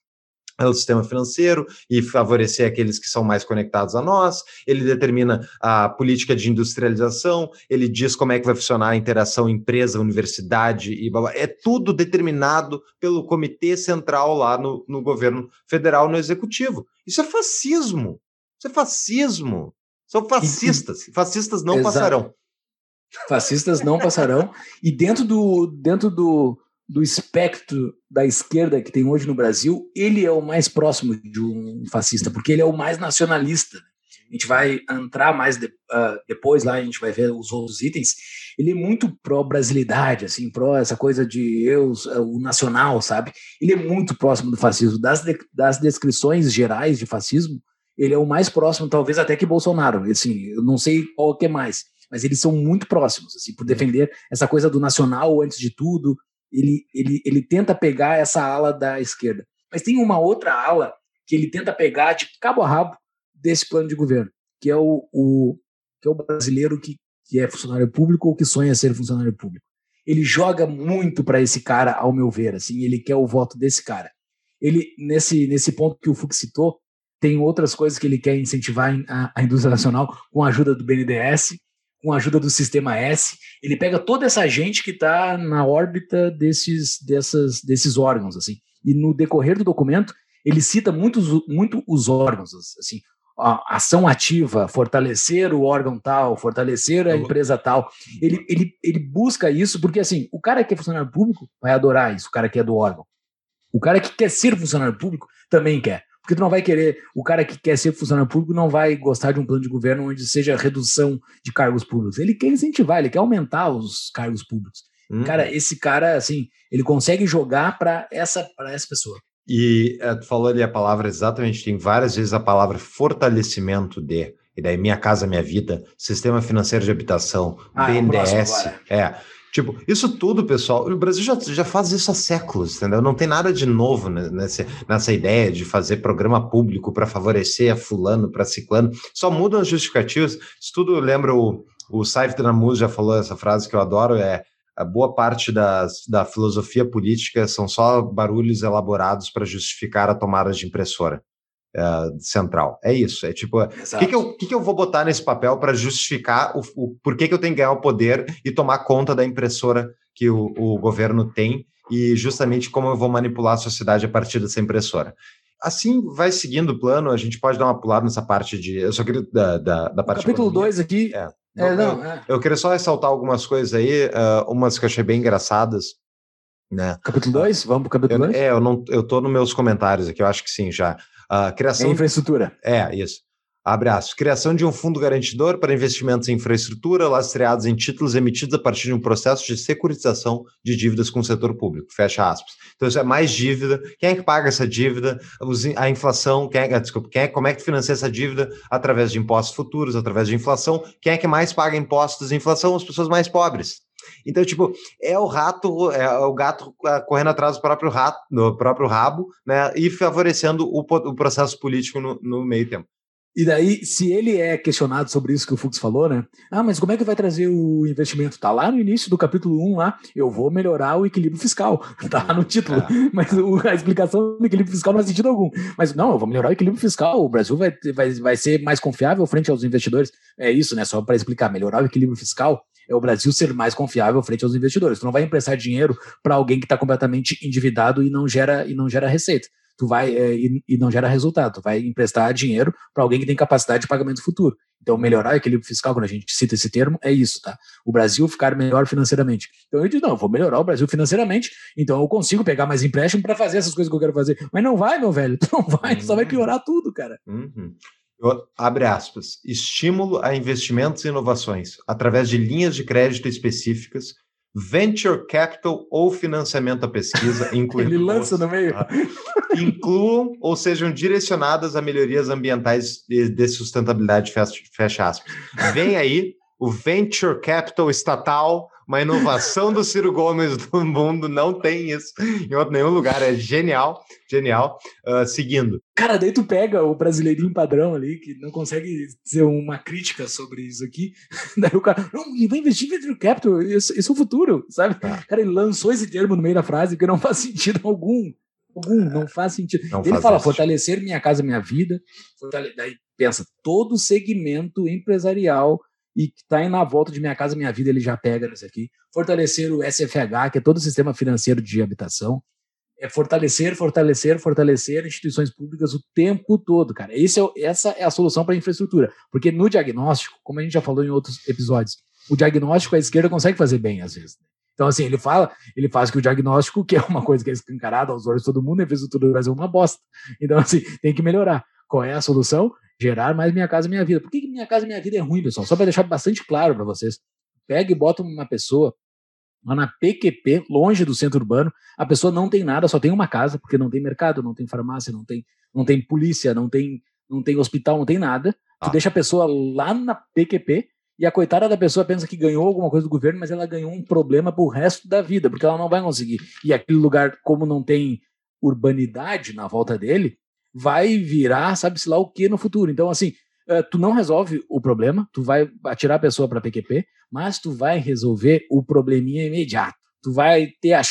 o sistema financeiro e favorecer aqueles que são mais conectados a nós. Ele determina a política de industrialização, ele diz como é que vai funcionar a interação empresa, universidade e blá, blá. é tudo determinado pelo comitê central lá no, no governo federal, no executivo. Isso é fascismo. Isso é fascismo. São fascistas. Fascistas não Exato. passarão. Fascistas não passarão. E dentro do, dentro do, do espectro da esquerda que tem hoje no Brasil, ele é o mais próximo de um fascista, porque ele é o mais nacionalista. A gente vai entrar mais de- ah, depois lá, a gente vai ver os outros itens. Ele é muito pró-brasilidade, assim, pró essa coisa de eu, o nacional, sabe? Ele é muito próximo do fascismo. Das, de- das descrições gerais de fascismo, ele é o mais próximo, talvez até que Bolsonaro. Assim, eu não sei qual que é mais, mas eles são muito próximos, assim, por defender essa coisa do nacional antes de tudo. Ele, ele, ele tenta pegar essa ala da esquerda. Mas tem uma outra ala que ele tenta pegar de cabo a rabo desse plano de governo, que é o, o, que é o brasileiro que, que é funcionário público ou que sonha ser funcionário público. Ele joga muito para esse cara, ao meu ver, assim, ele quer o voto desse cara. Ele, nesse, nesse ponto que o Fux citou, tem outras coisas que ele quer incentivar a, a indústria nacional com a ajuda do BNDES, com a ajuda do Sistema S. Ele pega toda essa gente que está na órbita desses, dessas, desses órgãos, assim. E no decorrer do documento, ele cita muitos, muito os órgãos, assim. A ação ativa, fortalecer o órgão tal, fortalecer a Eu- empresa tal. Ele, ele, ele busca isso porque, assim, o cara que é funcionário público vai adorar isso, o cara que é do órgão. O cara que quer ser funcionário público também quer. Porque tu não vai querer, o cara que quer ser funcionário público não vai gostar de um plano de governo onde seja redução de cargos públicos. Ele quer incentivar, ele quer aumentar os cargos públicos. Hum. Cara, esse cara, assim, ele consegue jogar para essa, pra essa pessoa. E eh, tu falou ali a palavra exatamente, tem várias vezes a palavra fortalecimento de, e daí Minha Casa Minha Vida, Sistema Financeiro de Habitação, Ah, é BNDES. É. Tipo, isso tudo, pessoal, o Brasil já, já faz isso há séculos, entendeu? Não tem nada de novo nessa, nessa ideia de fazer programa público para favorecer a fulano, para ciclano. Só mudam as justificativas. Isso tudo lembra o, o Saif Dramus já falou essa frase que eu adoro, é a boa parte das, da filosofia política são só barulhos elaborados para justificar a tomada de impressora eh, central. É isso. É tipo, o que, que, eu, que, que eu vou botar nesse papel para justificar o, o porquê que eu tenho que ganhar o poder e tomar conta da impressora que o, o governo tem e justamente como eu vou manipular a sociedade a partir dessa impressora. Assim vai seguindo o plano, a gente pode dar uma pulada nessa parte de. Eu só queria da, da, da parte. Capítulo 2 aqui. É. É, Eu- não, é. Eu queria só ressaltar algumas coisas aí, ah, umas que eu achei bem engraçadas, né? Capítulo 2? Vamos pro capítulo Eu, 2? é, eu não, eu tô nos meus comentários aqui, eu acho que sim, já. A É criação infraestrutura. é, isso. Abraço. Criação de um fundo garantidor para investimentos em infraestrutura lastreados em títulos emitidos a partir de um processo de securitização de dívidas com o setor público. Fecha aspas. Então, isso é mais dívida. Quem é que paga essa dívida? A inflação, quem é, desculpa, quem é, como é que financia essa dívida? Através de impostos futuros, através de inflação. Quem é que mais paga impostos e inflação? As pessoas mais pobres. Então, tipo, é o rato, é o gato ah, correndo atrás do próprio rato, do próprio rabo, né? E favorecendo o, o processo político no, no meio tempo. E daí, se ele é questionado sobre isso que o Fux falou, né? Ah, mas como é que vai trazer o investimento? Tá lá no início do capítulo 1 lá, eu vou melhorar o equilíbrio fiscal. Tá lá no título. É. Mas o- a explicação do equilíbrio fiscal não faz sentido algum. Mas não, eu vou melhorar o equilíbrio fiscal. O Brasil vai, vai, vai ser mais confiável frente aos investidores. É isso, né? Só para explicar, melhorar o equilíbrio fiscal é o Brasil ser mais confiável frente aos investidores. Tu não vai emprestar dinheiro para alguém que está completamente endividado e não gera e não gera receita. Tu vai é, e, e não gera resultado. Tu vai emprestar dinheiro para alguém que tem capacidade de pagamento futuro. Então, melhorar o equilíbrio fiscal, quando a gente cita esse termo, é isso, tá? O Brasil ficar melhor financeiramente. Então eu digo, não, eu vou melhorar o Brasil financeiramente, então eu consigo pegar mais empréstimo para fazer essas coisas que eu quero fazer. Mas não vai, meu velho, tu não vai, tu só vai piorar tudo, cara. Uhum. Eu- abre aspas. Estímulo a investimentos e inovações através de linhas de crédito específicas, venture capital ou financiamento à pesquisa, incluindo Ele lança no meio. Ah. incluam ou sejam direcionadas a melhorias ambientais de, de sustentabilidade, fecha, fecha aspas. Vem aí o venture capital estatal, uma inovação do Ciro Gomes do mundo, não tem isso em outro nenhum lugar, é genial, genial. Ah, seguindo. Cara, daí tu pega o brasileirinho padrão ali, que não consegue dizer uma crítica sobre isso aqui. Daí o cara, não, vai investir em venture capital, isso, isso é o futuro, sabe? Tá. Cara, ele lançou esse termo no meio da frase que não faz sentido algum. Algum, não faz sentido. Não ele faz fala sentido. fortalecer minha casa, minha vida. fortale- Daí pensa, todo segmento empresarial e que está na volta de minha casa, minha vida, ele já pega nisso aqui. Fortalecer o SFH, que é todo o sistema financeiro de habitação. é fortalecer, fortalecer, fortalecer instituições públicas o tempo todo, cara. Esse é, essa é a solução para a infraestrutura. Porque no diagnóstico, como a gente já falou em outros episódios, o diagnóstico a esquerda consegue fazer bem às vezes. Então, assim, ele fala, ele faz que o diagnóstico, que é uma coisa que é escancarada aos olhos de todo mundo, a infraestrutura do Brasil é uma bosta. Então, assim, tem que melhorar. Qual é a solução? Gerar mais Minha Casa Minha Vida. Por que, que Minha Casa Minha Vida é ruim, pessoal? Só para deixar bastante claro para vocês. Pega e bota uma pessoa lá na PQP, longe do centro urbano, a pessoa não tem nada, só tem uma casa, porque não tem mercado, não tem farmácia, não tem, não tem polícia, não tem, não tem hospital, não tem nada. Ah. Tu deixa a pessoa lá na PQP e a coitada da pessoa pensa que ganhou alguma coisa do governo, mas ela ganhou um problema pro resto da vida, porque ela não vai conseguir. E aquele lugar, como não tem urbanidade na volta dele, vai virar, sabe-se lá o que no futuro. Então, assim, uh, tu não resolve o problema, tu vai atirar a pessoa para PQP, mas tu vai resolver o probleminha imediato. Tu vai ter a,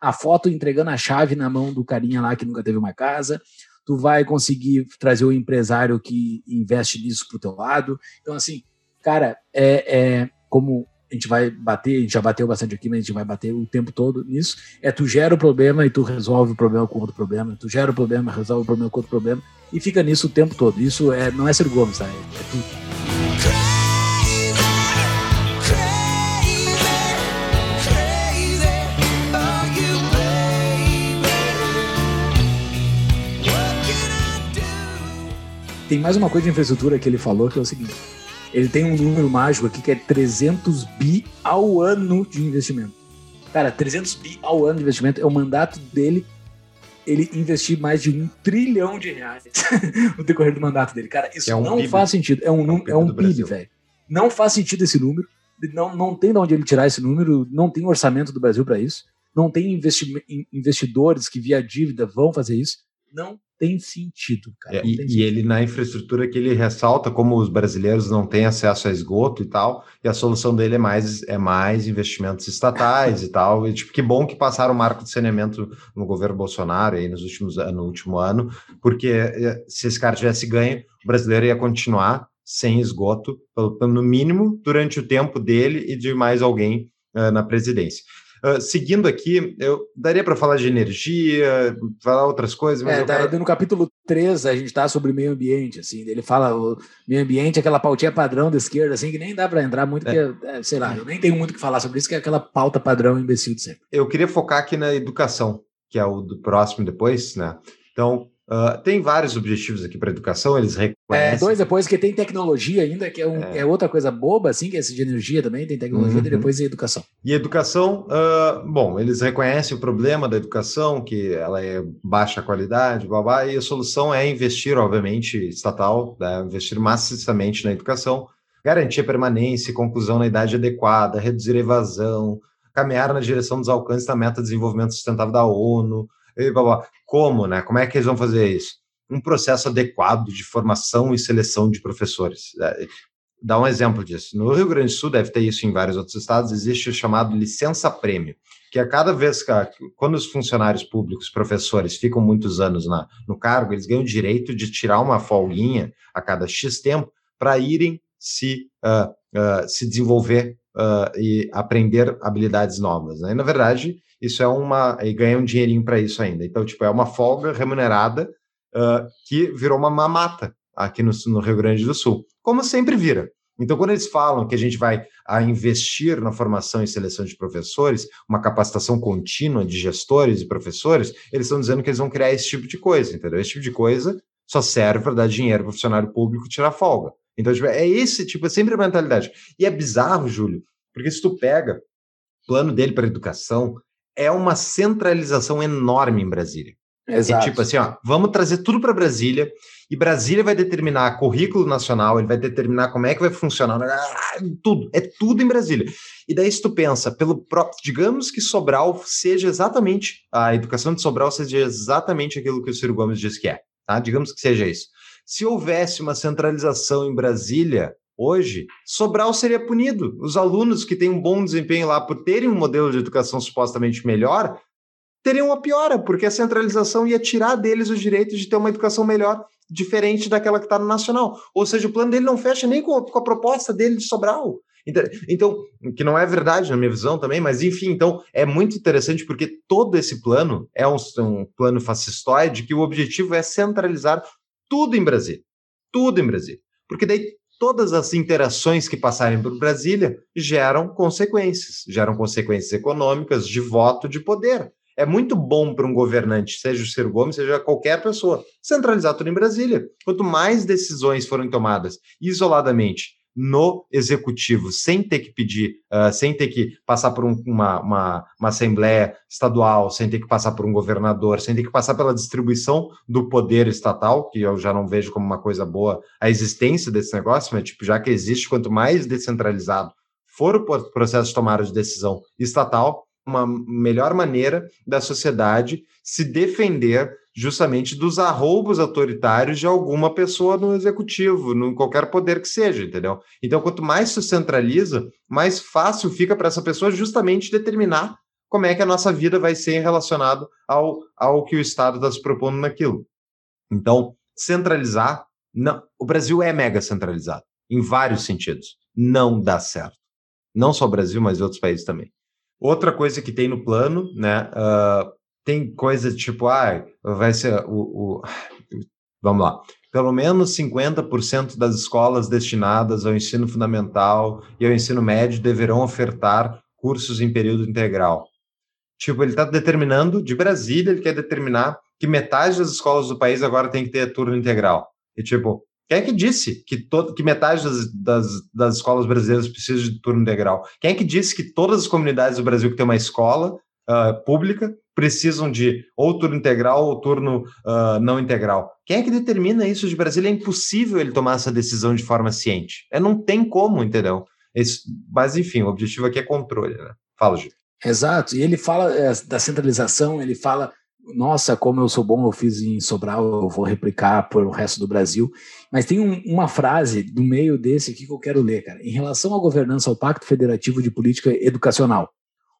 a foto entregando a chave na mão do carinha lá que nunca teve uma casa, tu vai conseguir trazer o empresário que investe nisso pro teu lado. Então, assim, cara, é, é como a gente vai bater, a gente já bateu bastante aqui, mas a gente vai bater o tempo todo nisso. É tu gera o problema e tu resolve o problema com outro problema, tu gera o problema, resolve o problema com outro problema, e fica nisso o tempo todo. Isso é, não é ser Gomes, tá? É, é tudo. Tem mais uma coisa de infraestrutura que ele falou que é o seguinte: ele tem um número mágico aqui que é 300 bi ao ano de investimento. Cara, 300 bi ao ano de investimento é o mandato dele. Ele investir mais de um trilhão de reais no decorrer do mandato dele. Cara, isso é um não PIB. faz sentido. É um, é um, é um PIB, velho. Não faz sentido esse número. Não, não tem de onde ele tirar esse número. Não tem orçamento do Brasil para isso. Não tem investidores que via dívida vão fazer isso. Não tem sentido, cara. É, e, tem e ele, na infraestrutura que ele ressalta, como os brasileiros não têm acesso a esgoto e tal, e a solução dele é mais, é mais investimentos estatais e tal. E, tipo, que bom que passaram o marco de saneamento no governo Bolsonaro aí nos últimos, no último ano, porque eh, se esse cara tivesse ganho, o brasileiro ia continuar sem esgoto, no mínimo, durante o tempo dele e de mais alguém uh, na presidência. Uh, seguindo aqui, eu daria para falar de energia, falar outras coisas, mas. É, tá, quero... no capítulo 3 a gente está sobre meio ambiente, assim. Ele fala o meio ambiente, aquela pautinha padrão da esquerda, assim, que nem dá para entrar muito, é. porque, é, sei lá, eu nem tenho muito o que falar sobre isso, que é aquela pauta padrão imbecil de sempre. Eu queria focar aqui na educação, que é o do próximo depois, né? Então, Uh, tem vários objetivos aqui para educação, eles reconhecem. É, dois depois, que tem tecnologia ainda, que é, um, é. é, outra coisa boba, assim, que é esse de energia também, tem tecnologia, uhum. e depois é educação. E educação, uh, bom, eles reconhecem o problema da educação, que ela é baixa qualidade, blá, blá, e a solução é investir, obviamente, estatal, né, investir maciçamente na educação, garantir a permanência e conclusão na idade adequada, reduzir a evasão, caminhar na direção dos alcances da meta de desenvolvimento sustentável da ONU, e blá, blá. Como, né? Como é que eles vão fazer isso? Um processo adequado de formação e seleção de professores. É, dá um exemplo disso. No Rio Grande do Sul, deve ter isso em vários outros estados, existe o chamado licença-prêmio, que a cada vez que, quando os funcionários públicos, professores, ficam muitos anos na, no cargo, eles ganham o direito de tirar uma folguinha a cada X tempo para irem se, uh, uh, se desenvolver uh, e aprender habilidades novas. Né? E, na verdade, isso é uma. e ganha um dinheirinho para isso ainda. Então, tipo, é uma folga remunerada uh, que virou uma mamata aqui no, no, Rio Grande do Sul, como sempre vira. Então, quando eles falam que a gente vai a investir na formação e seleção de professores, uma capacitação contínua de gestores e professores, eles estão dizendo que eles vão criar esse tipo de coisa, entendeu? Esse tipo de coisa só serve para dar dinheiro para o funcionário público tirar folga. Então, tipo, é esse tipo, é sempre a mentalidade. E é bizarro, Júlio, porque se tu pega plano dele para educação, é uma centralização enorme em Brasília. Exato. É tipo assim, ó, vamos trazer tudo para Brasília e Brasília vai determinar currículo nacional, ele vai determinar como é que vai funcionar, tudo, é tudo em Brasília. E daí se tu pensa, pelo próprio, digamos que Sobral seja exatamente, a educação de Sobral seja exatamente aquilo que o Ciro Gomes diz que é, tá? Digamos que seja isso. Se houvesse uma centralização em Brasília, Hoje, Sobral seria punido. Os alunos que têm um bom desempenho lá por terem um modelo de educação supostamente melhor, teriam uma piora, porque a centralização ia tirar deles o direito de ter uma educação melhor, diferente daquela que está no nacional. Ou seja, o plano dele não fecha nem com a, com a proposta dele de Sobral. Então, então, que não é verdade na minha visão também, mas enfim, então é muito interessante porque todo esse plano é um, um plano fascistoide que o objetivo é centralizar tudo em Brasília. Tudo em Brasília. Porque daí todas as interações que passarem por Brasília geram consequências, geram consequências econômicas, de voto, de poder. É muito bom para um governante, seja o Ciro Gomes, seja qualquer pessoa, centralizar tudo em Brasília. Quanto mais decisões forem tomadas isoladamente no executivo, sem ter que pedir, uh, sem ter que passar por um, uma, uma, uma, assembleia estadual, sem ter que passar por um governador, sem ter que passar pela distribuição do poder estatal, que eu já não vejo como uma coisa boa a existência desse negócio, mas tipo, já que existe, quanto mais descentralizado for o processo de tomada de decisão estatal, uma melhor maneira da sociedade se defender justamente dos arroubos autoritários de alguma pessoa no executivo, no qualquer poder que seja, entendeu? Então, quanto mais se centraliza, mais fácil fica para essa pessoa justamente determinar como é que a nossa vida vai ser relacionado ao, ao que o Estado está se propondo naquilo. Então, centralizar, não, o Brasil é mega centralizado, em vários sentidos. Não dá certo. Não só o Brasil, mas outros países também. Outra coisa que tem no plano, né? Uh, tem coisa tipo, ah, vai ser o, o, Vamos lá. Pelo menos 50% das escolas destinadas ao ensino fundamental e ao ensino médio deverão ofertar cursos em período integral. Tipo, ele está determinando, de Brasília, ele quer determinar que metade das escolas do país agora tem que ter turno integral. E tipo, quem é que disse que, todo, que metade das, das, das escolas brasileiras precisa de turno integral? Quem é que disse que todas as comunidades do Brasil que tem uma escola uh, pública precisam de ou turno integral ou turno uh, não integral? Quem é que determina isso de Brasília? É impossível ele tomar essa decisão de forma ciente. É, não tem como, entendeu? Esse, mas, enfim, o objetivo aqui é controle. Né? Fala, Gil. Exato, e ele fala é, da centralização, ele fala nossa, como eu sou bom, eu fiz em Sobral, eu vou replicar para o resto do Brasil. Mas tem um, uma frase do meio desse aqui que eu quero ler, cara. Em relação à governança ao Pacto Federativo de Política Educacional,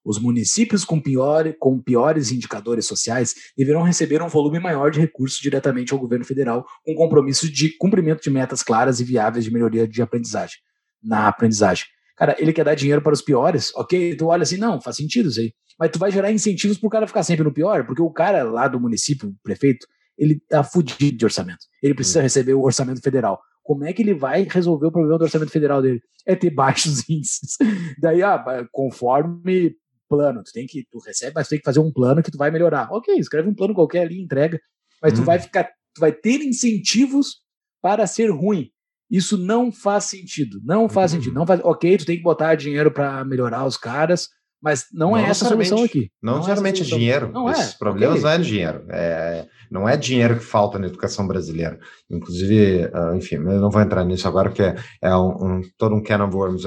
os municípios com, pior, com piores indicadores sociais deverão receber um volume maior de recursos diretamente ao governo federal, com compromisso de cumprimento de metas claras e viáveis de melhoria de aprendizagem, na aprendizagem. Cara, ele quer dar dinheiro para os piores, ok? Tu olha assim, não, faz sentido isso aí mas tu vai gerar incentivos para o cara ficar sempre no pior, porque o cara lá do município, o prefeito, ele tá fudido de orçamento. Ele precisa hum. receber o orçamento federal. Como é que ele vai resolver o problema do orçamento federal dele? É ter baixos índices. Daí, ah, conforme plano, tu tem que, tu recebe, mas tu tem que fazer um plano que tu vai melhorar. Ok, escreve um plano qualquer ali, entrega, mas hum. tu vai ficar, tu vai ter incentivos para ser ruim. Isso não faz sentido. Não faz hum. sentido. Não faz. Ok, tu tem que botar dinheiro para melhorar os caras, mas não, não é essa a solução aqui. Não, não necessariamente é, é dinheiro. Não Esses é. problemas okay. não é dinheiro. É, não é dinheiro que falta na educação brasileira. Inclusive, uh, enfim, eu não vou entrar nisso agora, porque é, é um, um, todo um can of worms.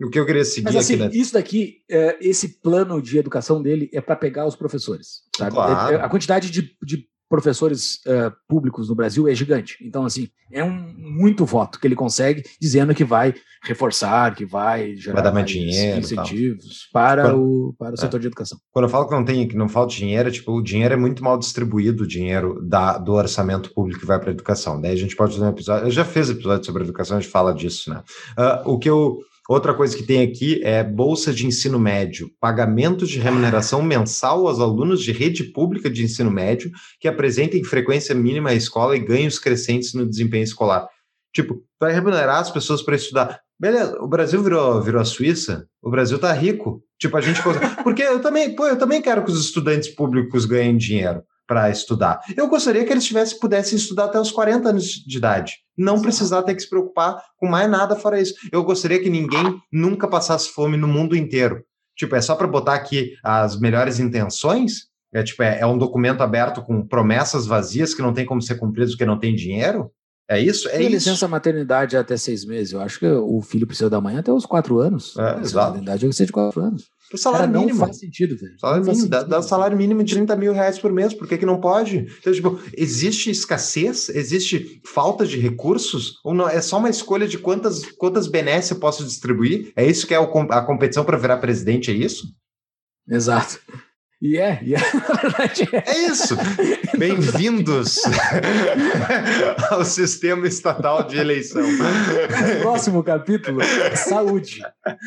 O que eu queria seguir Mas, assim, aqui... Isso daqui, é, esse plano de educação dele é para pegar os professores. Sabe? Claro. É, a quantidade de, de professores uh, públicos no Brasil é gigante. Então, assim, é um muito voto que ele consegue dizendo que vai reforçar, que vai gerar vai dar mais dinheiro, incentivos para, quando, o, para o é. setor de educação. Quando eu falo que não tem, que não falta dinheiro, é, tipo, o dinheiro é muito mal distribuído, o dinheiro da, do orçamento público que vai para a educação. Daí a gente pode fazer um episódio, eu já fiz episódio sobre educação, a gente fala disso, né? Uh, o que eu Outra coisa que tem aqui é bolsa de ensino médio, pagamento de remuneração mensal aos alunos de rede pública de ensino médio que apresentem frequência mínima à escola e ganhos crescentes no desempenho escolar. Tipo, vai remunerar as pessoas para estudar. Beleza, o Brasil virou, virou a Suíça, o Brasil tá rico. Tipo, a gente. Porque eu também, pô, eu também quero que os estudantes públicos ganhem dinheiro para estudar. Eu gostaria que eles tivessem, pudessem estudar até os 40 anos de idade, não precisar ter que se preocupar com mais nada fora isso. Eu gostaria que ninguém nunca passasse fome no mundo inteiro. Tipo, é só para botar aqui as melhores intenções? É tipo, é, é um documento aberto com promessas vazias que não tem como ser cumpridas porque não tem dinheiro? É isso? É e isso. licença maternidade até seis meses. Eu acho que o filho precisa da mãe até os quatro anos. É, exato. maternidade eu ser de quatro anos. O salário Cara, mínimo. Não faz sentido, velho. Salário mínimo, dá, dá, salário mínimo de 30 mil reais por mês, por que, que não pode? Então, tipo, existe escassez? Existe falta de recursos? Ou não, é só uma escolha de quantas, quantas benesses eu posso distribuir? É isso que é o, a competição para virar presidente, é isso? Exato. E é, e é, na verdade é. É isso. Bem-vindos ao sistema estatal de eleição. Próximo capítulo, saúde.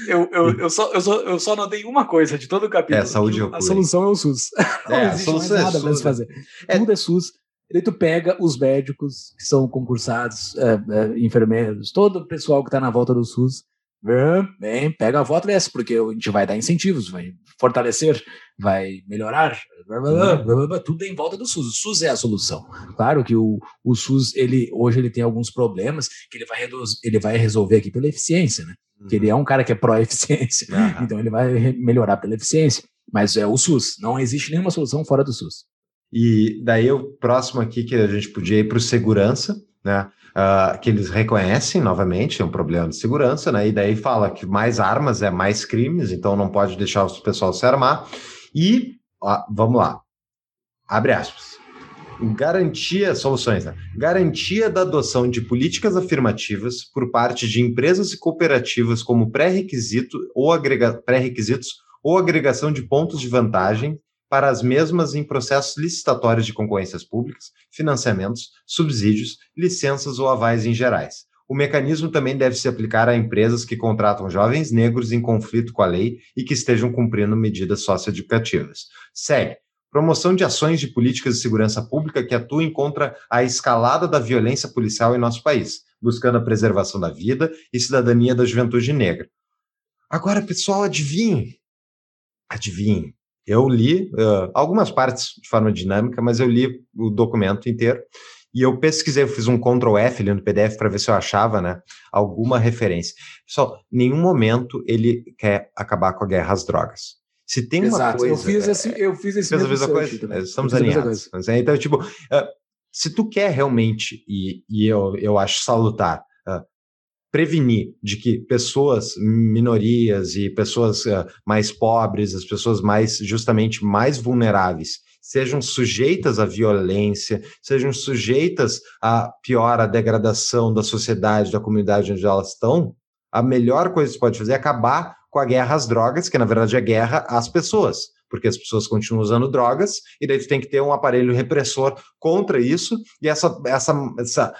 Eu, eu, eu, só, eu, só, eu só notei uma coisa de todo o capítulo. É, saúde é o A solução é o SUS. Não É, a existe solução mais é nada pra SUS, se fazer. É. Tudo é SUS. Daí tu pega os médicos que são concursados, é, é, enfermeiros, todo o pessoal que está na volta do SUS, vem, vem, pega a voto dessa, porque a gente vai dar incentivos, vai fortalecer, vai melhorar, blá, blá, blá, blá, tudo em volta do SUS. O SUS é a solução. Claro que o, o SUS, ele, hoje ele tem alguns problemas que ele vai, reduz, ele vai resolver aqui pela eficiência, né? Que ele é um cara que é pró-eficiência, Aham. então ele vai melhorar pela eficiência. Mas é o SUS, não existe nenhuma solução fora do SUS. E daí o próximo aqui que a gente podia ir para o segurança, né? Ah, que eles reconhecem novamente, é um problema de segurança, né? E daí fala que mais armas é mais crimes, então não pode deixar o pessoal se armar. E ó, vamos lá, abre aspas. Garantia, soluções, né? Garantia da adoção de políticas afirmativas por parte de empresas e cooperativas como pré-requisito ou agrega, pré-requisitos ou agregação de pontos de vantagem para as mesmas em processos licitatórios de concorrências públicas, financiamentos, subsídios, licenças ou avais em gerais. O mecanismo também deve se aplicar a empresas que contratam jovens negros em conflito com a lei e que estejam cumprindo medidas socioeducativas. Segue. Promoção de ações de políticas de segurança pública que atuem contra a escalada da violência policial em nosso país, buscando a preservação da vida e cidadania da juventude negra. Agora, pessoal, adivinhe. Adivinhe. Eu li uh, algumas partes de forma dinâmica, mas eu li o documento inteiro e eu pesquisei, eu fiz um Ctrl F ali no PDF para ver se eu achava, né, alguma referência. Pessoal, em nenhum momento ele quer acabar com a guerra às drogas. Se tem uma Exato. coisa, eu fiz esse, eu fiz esse mesmo mesma coisa, também. estamos a mesma alinhados. coisa. Então, tipo, uh, se tu quer realmente, e, e eu, eu acho salutar, prevenir de que pessoas, minorias e pessoas uh, mais pobres, as pessoas mais, justamente, mais vulneráveis, sejam sujeitas à violência, sejam sujeitas a pior, a degradação da sociedade, da comunidade onde elas estão, a melhor coisa que você pode fazer é acabar com a guerra às drogas, que na verdade é guerra às pessoas, porque as pessoas continuam usando drogas, e daí tu tem que ter um aparelho repressor contra isso, e essa, essa, essa,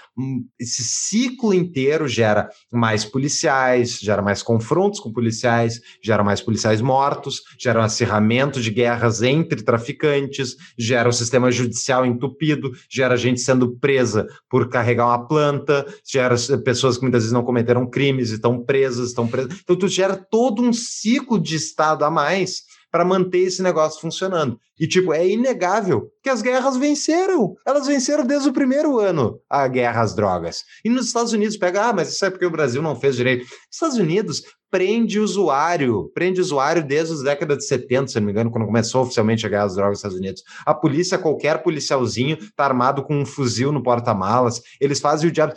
esse ciclo inteiro gera mais policiais, gera mais confrontos com policiais, gera mais policiais mortos, gera um acirramento de guerras entre traficantes, gera o sistema judicial entupido, gera gente sendo presa por carregar uma planta, gera pessoas que muitas vezes não cometeram crimes e estão presas, estão presas. Então tu gera todo um ciclo de Estado a mais para manter esse negócio funcionando. E, tipo, é inegável que as guerras venceram. Elas venceram desde o primeiro ano a guerra às drogas. E nos Estados Unidos pega, ah, mas isso é porque o Brasil não fez direito. Estados Unidos prende usuário, prende usuário desde as décadas de 70, se não me engano, quando começou oficialmente a guerra às drogas nos Estados Unidos. A polícia, qualquer policialzinho, tá armado com um fuzil no porta-malas, eles fazem o diabo.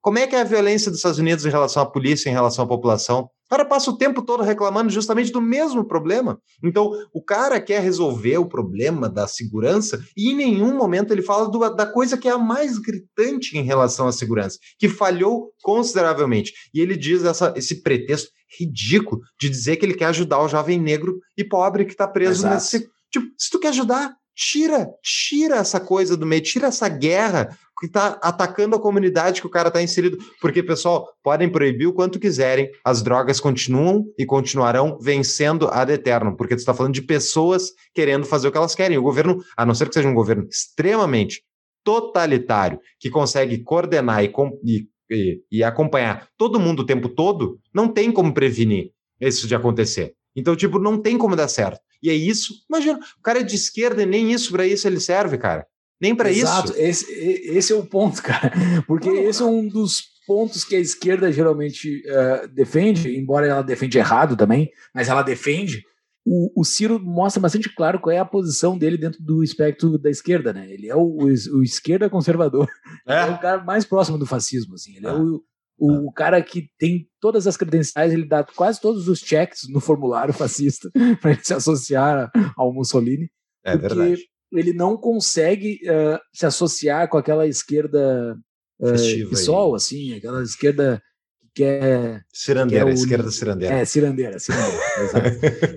Como é que é a violência dos Estados Unidos em relação à polícia, em relação à população? O cara passa o tempo todo reclamando justamente do mesmo problema. Então, o cara quer resolver o problema da segurança e em nenhum momento ele fala do, da coisa que é a mais gritante em relação à segurança, que falhou consideravelmente. E ele diz essa, esse pretexto ridículo de dizer que ele quer ajudar o jovem negro e pobre que está preso Exato. nesse. Tipo, se tu quer ajudar, tira, tira essa coisa do meio, tira essa guerra que está atacando a comunidade que o cara está inserido. Porque, pessoal, podem proibir o quanto quiserem, as drogas continuam e continuarão vencendo ad eterno, porque tu está falando de pessoas querendo fazer o que elas querem. O governo, a não ser que seja um governo extremamente totalitário, que consegue coordenar e, e, e, e acompanhar todo mundo o tempo todo, não tem como prevenir isso de acontecer. Então, tipo, não tem como dar certo. E é isso. Imagina, o cara é de esquerda e nem isso para isso ele serve, cara. Nem para Exato, isso. esse, e- esse é o ponto, cara. Porque esse é um dos pontos que a esquerda geralmente eh, defende, embora ela defende errado também, mas ela defende. O, o Ciro mostra bastante claro qual é a posição dele dentro do espectro da esquerda, né? Ele é o, o, o esquerda conservador. É. o É, cara mais próximo do fascismo, assim. Ele é Ah. o, o, o cara que tem todas as credenciais, ele dá quase todos os checks no formulário fascista para ele se associar ao Mussolini é verdade. Ele não consegue eh, se associar com aquela esquerda uh, PSOL, assim, aquela esquerda que quer. Cirandeira, que é o- esquerda cirandeira. É, cirandeira, cirandeira, exato.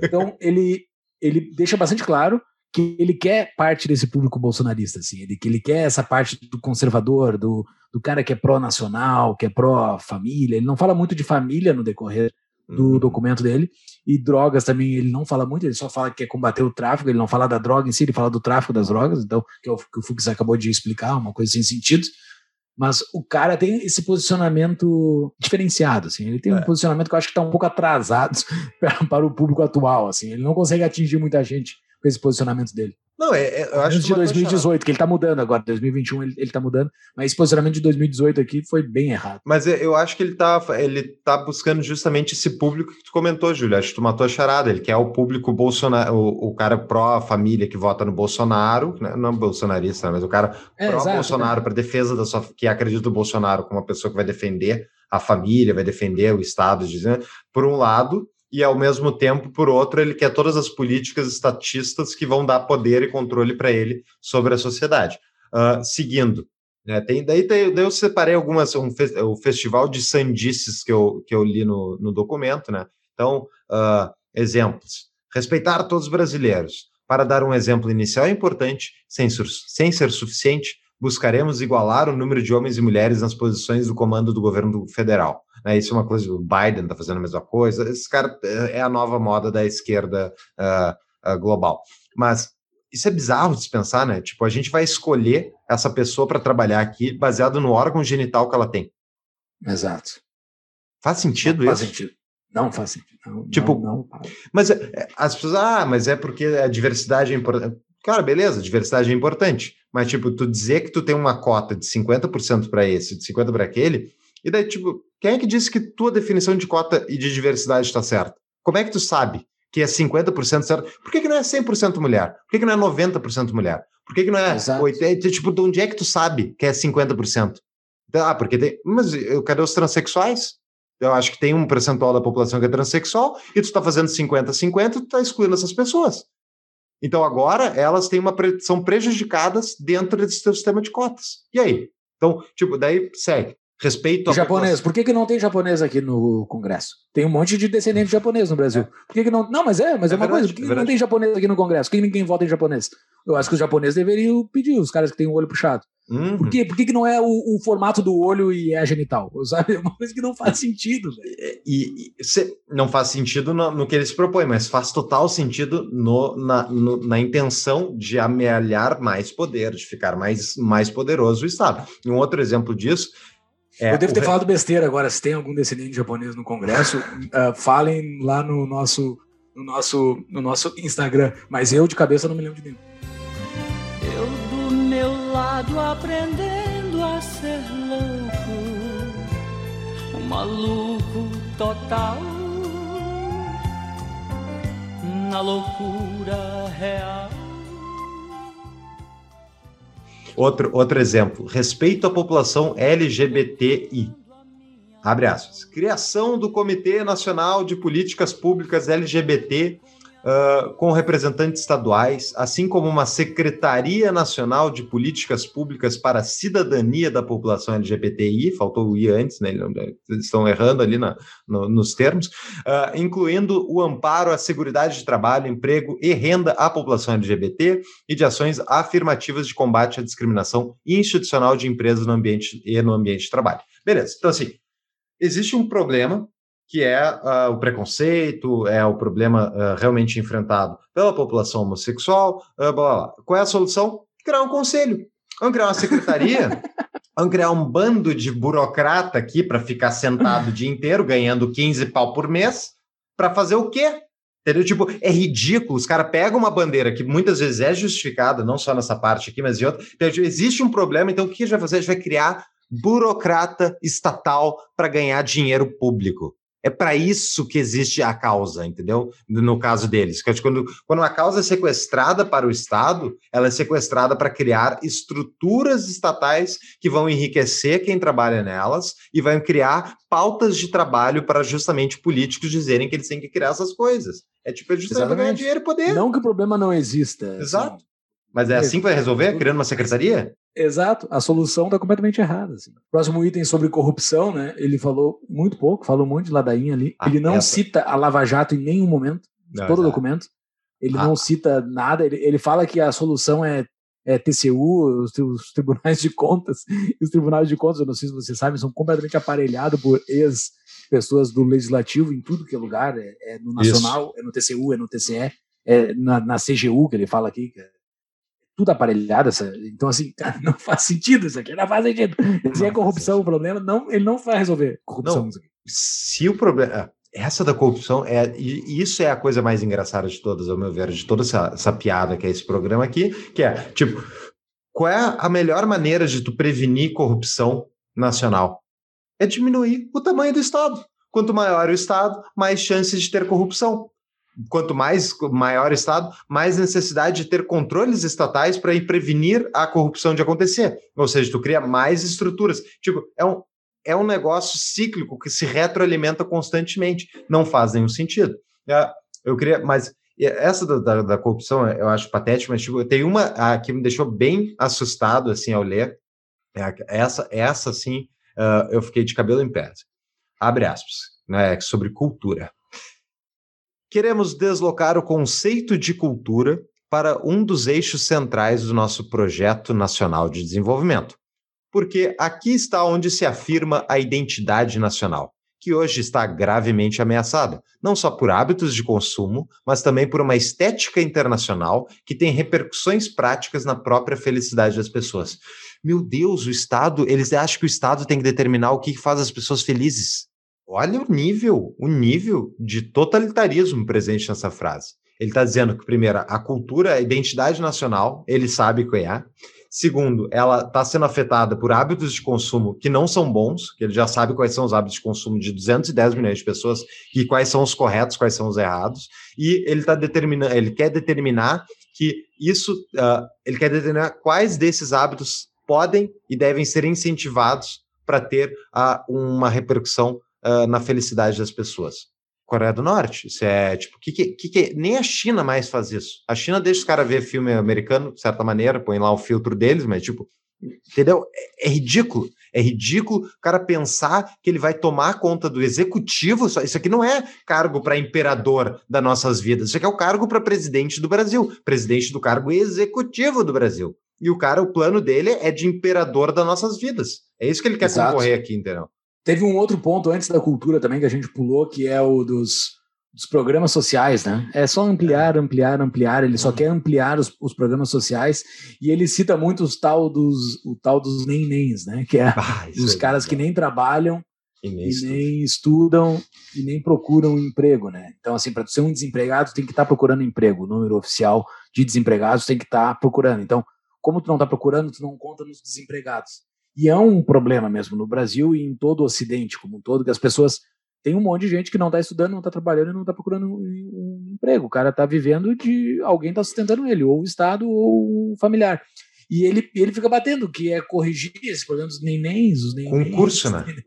Então, ele, ele deixa bastante claro que ele quer parte desse público bolsonarista, assim, ele, que ele quer essa parte do conservador, do, do cara que é pró-nacional, que é pró-família. Ele não fala muito de família no decorrer do Uhum. documento dele. E drogas também ele não fala muito, ele só fala que quer combater o tráfico, ele não fala da droga em si, ele fala do tráfico das drogas, então, que, é o, que o Fux acabou de explicar, uma coisa sem sentido. Mas o cara tem esse posicionamento diferenciado, assim. Ele tem um É. posicionamento que eu acho que está um pouco atrasado para, para o público atual, assim. Ele não consegue atingir muita gente com esse posicionamento dele. Não, é, é- eu acho de uma coisa 2018, que ele tá mudando agora, 2021 ele, ele tá mudando, mas esse posicionamento de 2018 aqui foi bem errado. Mas eu- eu acho que ele tá, ele tá buscando justamente esse público que tu comentou, Júlio. Acho que tu matou a charada. Ele quer o público Bolsonaro, o, o cara pró-família que vota no Bolsonaro, né? não bolsonarista, né? mas o cara É, pró-Bolsonaro, para defesa da sua. que acredita no Bolsonaro como uma pessoa que vai defender a família, vai defender o Estado, dizendo, por um lado, e ao mesmo tempo, por outro, ele quer todas as políticas estatistas que vão dar poder e controle para ele sobre a sociedade. Ah, seguindo. né, tem, daí, daí eu separei algumas, um, o festival de sandices que eu, que eu li no, no documento, né? Então, ah, exemplos. Respeitar todos os brasileiros. Para dar um exemplo inicial é importante, sem, sem ser suficiente, buscaremos igualar o número de homens e mulheres nas posições do comando do governo federal. Né? Isso é uma coisa, o Biden está fazendo a mesma coisa. Esse cara é é a nova moda da esquerda ah, ah, global. Mas isso é bizarro de se pensar, né? Tipo, a gente vai escolher essa pessoa para trabalhar aqui baseado no órgão genital que ela tem. Exato. Faz sentido não faz isso? sentido. Não faz sentido. Não, Tipo, não, não, Mas é, é, as pessoas, ah, mas é porque a diversidade é importante. Cara, beleza, diversidade é importante. Mas, tipo, tu dizer que tu tem uma cota de 50% para esse, de 50% para aquele, e daí, tipo, quem é que disse que tua definição de cota e de diversidade está certa? Como é que tu sabe que é 50% certo? Por que, que não é 100% mulher? Por que, que não é 90% mulher? Por que, que não é Exato. 80%? Tipo, de onde é que tu sabe que é 50%? Ah, porque tem. Mas eu, cadê os transexuais? Eu acho que tem um percentual da população que é transexual e tu está fazendo 50-50, tu está excluindo essas pessoas. Então agora elas têm uma pre- são prejudicadas dentro desse sistema de cotas. E aí? Então, tipo, daí segue. Respeito à japonês, por que, que não tem japonês aqui no Congresso? Tem um monte de descendente japonês no Brasil. Por que, que não. Não, mas é, mas é, É uma verdade, coisa. Por que, é que não tem japonês aqui no Congresso? Por que ninguém vota em japonês? Eu acho que os japoneses deveriam pedir, os caras que têm o olho puxado. Uhum. Por, quê? Por que, que não é o, o formato do olho e é a genital? Sabe? É uma coisa que não faz sentido, velho. E, e não faz sentido no, no que eles propõem, mas faz total sentido no, na, no- na intenção de amealhar mais poder, de ficar mais, mais poderoso o Estado. E um outro exemplo disso é. Eu devo ter re- falado besteira agora. Se tem algum descendente japonês no Congresso, ah, falem lá no nosso, no, nosso, no nosso Instagram. Mas eu, de cabeça, não me lembro de nenhum. Lado aprendendo a ser louco, um maluco total, na loucura real. Outro, outro exemplo, respeito à população LGBTI. Abre aspas. Criação do Comitê Nacional de Políticas Públicas LGBT ah, com representantes estaduais, assim como uma Secretaria Nacional de Políticas Públicas para a Cidadania da População LGBTI, faltou o I antes, né? Eles estão errando ali na, no- nos termos, ah, incluindo o amparo à segurança de trabalho, emprego e renda à população LGBT, e de ações afirmativas de combate à discriminação institucional de empresas no ambiente e no ambiente de trabalho. Beleza. Então, assim, existe um problema que é ah, o preconceito, é o problema ah, realmente enfrentado pela população homossexual, blá, blá, blá. Qual é a solução? Criar um conselho. Vamos criar uma secretaria? Vamos criar um bando de burocrata aqui para ficar sentado o dia inteiro, ganhando 15 pau por mês, para fazer o quê? Entendeu? Tipo, é ridículo. Os caras pegam uma bandeira que muitas vezes é justificada, não só nessa parte aqui, mas em outra. Então, tipo, existe um problema, então o que a gente vai fazer? A gente vai criar burocrata estatal para ganhar dinheiro público. É para isso que existe a causa, entendeu? No caso deles. Quando, quando uma causa é sequestrada para o Estado, ela é sequestrada para criar estruturas estatais que vão enriquecer quem trabalha nelas e vão criar pautas de trabalho para justamente políticos dizerem que eles têm que criar essas coisas. É tipo, é justamente ganhar dinheiro e poder. Não que o problema não exista. assim. Exato. Mas é assim que vai resolver? Criando uma secretaria? Exato, a solução está completamente errada. assim. Próximo item sobre corrupção, né? Ele falou muito pouco, falou um monte de ladainha ali. Ah, ele não essa- cita a Lava Jato em nenhum momento, de Não, todo o documento. Ele Ah. não cita nada, ele, ele fala que a solução é, é TCU, os, os tribunais de contas. E os tribunais de contas, eu não sei se vocês sabem, são completamente aparelhados por ex-pessoas do legislativo em tudo que é lugar. É, é no Isso. Nacional, é no TCU, é no TCE, é na, na CGU, que ele fala aqui. que é tudo aparelhado. Essa, então, assim, cara, não faz sentido isso aqui, não faz sentido. Se é corrupção o problema, não, ele não vai resolver corrupção. Não. se o problema. Essa da corrupção é. E isso é a coisa mais engraçada de todas, ao meu ver, de toda essa, essa piada que é esse programa aqui, que é, tipo, qual é a melhor maneira de tu prevenir corrupção nacional? É diminuir o tamanho do Estado. Quanto maior o Estado, mais chances de ter corrupção. Quanto mais maior o Estado, mais necessidade de ter controles estatais para ir prevenir a corrupção de acontecer. Ou seja, tu cria mais estruturas. Tipo, é um, é um negócio cíclico que se retroalimenta constantemente. Não faz nenhum sentido. É, Eu queria, mas essa da, da, da corrupção eu acho patética, mas tipo, tem uma ah, que me deixou bem assustado assim ao ler. É a- Essa, essa sim, ah, eu fiquei de cabelo em pé. Abre aspas, né, sobre cultura. Queremos deslocar o conceito de cultura para um dos eixos centrais do nosso projeto nacional de desenvolvimento porque aqui está onde se afirma a identidade nacional, que hoje está gravemente ameaçada, não só por hábitos de consumo, mas também por uma estética internacional que tem repercussões práticas na própria felicidade das pessoas. Meu Deus, o Estado, eles acham que o Estado tem que determinar o que faz as pessoas felizes. Olha o nível, o nível de totalitarismo presente nessa frase. Ele está dizendo que, primeiro, a cultura, a identidade nacional, ele sabe qual é. Segundo, ela está sendo afetada por hábitos de consumo que não são bons, que ele já sabe quais são os hábitos de consumo de 210 milhões de pessoas e quais são os corretos, quais são os errados. E ele tá determinando, ele quer determinar que isso, ah, ele quer determinar quais desses hábitos podem e devem ser incentivados para ter ah, uma repercussão ah, na felicidade das pessoas. Coreia do Norte. Isso é tipo, que, que, que, nem a China mais faz isso. A China deixa os caras ver filme americano, de certa maneira, põe lá o filtro deles, mas tipo, entendeu? É, é ridículo. É ridículo o cara pensar que ele vai tomar conta do executivo. Só- Isso aqui não é cargo para imperador das nossas vidas. Isso aqui é o cargo para presidente do Brasil, presidente do cargo executivo do Brasil. E o cara, o plano dele é de imperador das nossas vidas. É isso que ele quer Exato. concorrer aqui, entendeu? Teve um outro ponto antes da cultura também que a gente pulou, que é o dos, dos programas sociais, né? É só ampliar, ampliar, ampliar. Ele só Uhum. quer ampliar os, os programas sociais e ele cita muito os tal dos, o tal dos nem-nens, né? Que é Ah, os é caras que nem trabalham E nem e nem estudam e nem procuram emprego, né? Então, assim, para ser um desempregado, tem que estar procurando emprego. O número oficial de desempregados tem que estar procurando. Então, como tu não está procurando, tu não conta nos desempregados. E é um problema mesmo no Brasil e em todo o Ocidente como um todo, que as pessoas tem um monte de gente que não está estudando, não está trabalhando e não está procurando um, emprego. O cara está vivendo de alguém está sustentando ele, ou o Estado ou um familiar. E ele, ele fica batendo, que é corrigir esse problema dos nenéns, os nenéns. Concurso, né?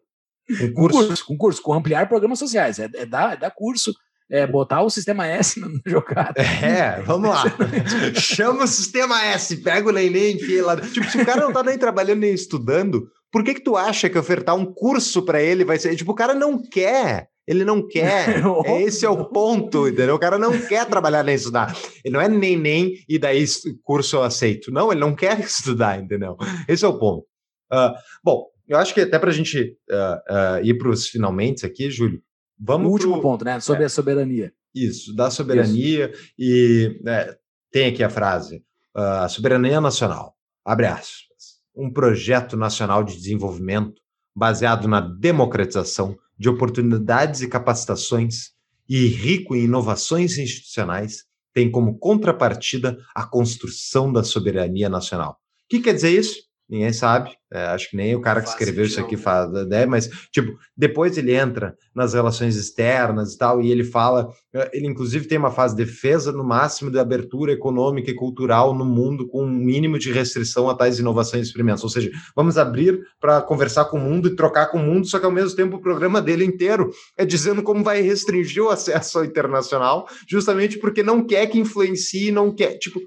Um Com curso, com curso, com ampliar programas sociais. É, é, dar, é dar curso, é botar o sistema S na jogada. É, vamos lá. Chama o sistema S, pega o neném, enfia lá. Tipo, se o cara não tá nem trabalhando nem estudando, por que que tu acha que ofertar um curso para ele vai ser... Tipo, o cara não quer. Ele não quer. É, esse é o ponto, entendeu? O cara não quer trabalhar nem estudar. Ele não é neném e daí curso eu aceito. Não, ele não quer estudar, entendeu? Esse é o ponto. Uh, bom, eu acho que até para a gente uh, uh, ir para os finalmente aqui, Júlio, vamos O último pro... ponto, né? Sobre É. a soberania. Isso, da soberania e né, tem aqui a frase, uh, a soberania nacional, abre aspas, um projeto nacional de desenvolvimento baseado na democratização de oportunidades e capacitações e rico em inovações institucionais, tem como contrapartida a construção da soberania nacional. O que quer dizer isso? Ninguém sabe, é, acho que nem o cara que escreveu isso aqui faz ideia, mas, tipo, depois ele entra nas relações externas e tal, e ele fala, eh, ele inclusive tem uma fase de defesa no máximo de abertura econômica e cultural no mundo, com um mínimo de restrição a tais inovações e experimentos. Ou seja, vamos abrir para conversar com o mundo e trocar com o mundo, só que ao mesmo tempo o programa dele inteiro é dizendo como vai restringir o acesso ao internacional, justamente porque não quer que influencie, não quer, tipo,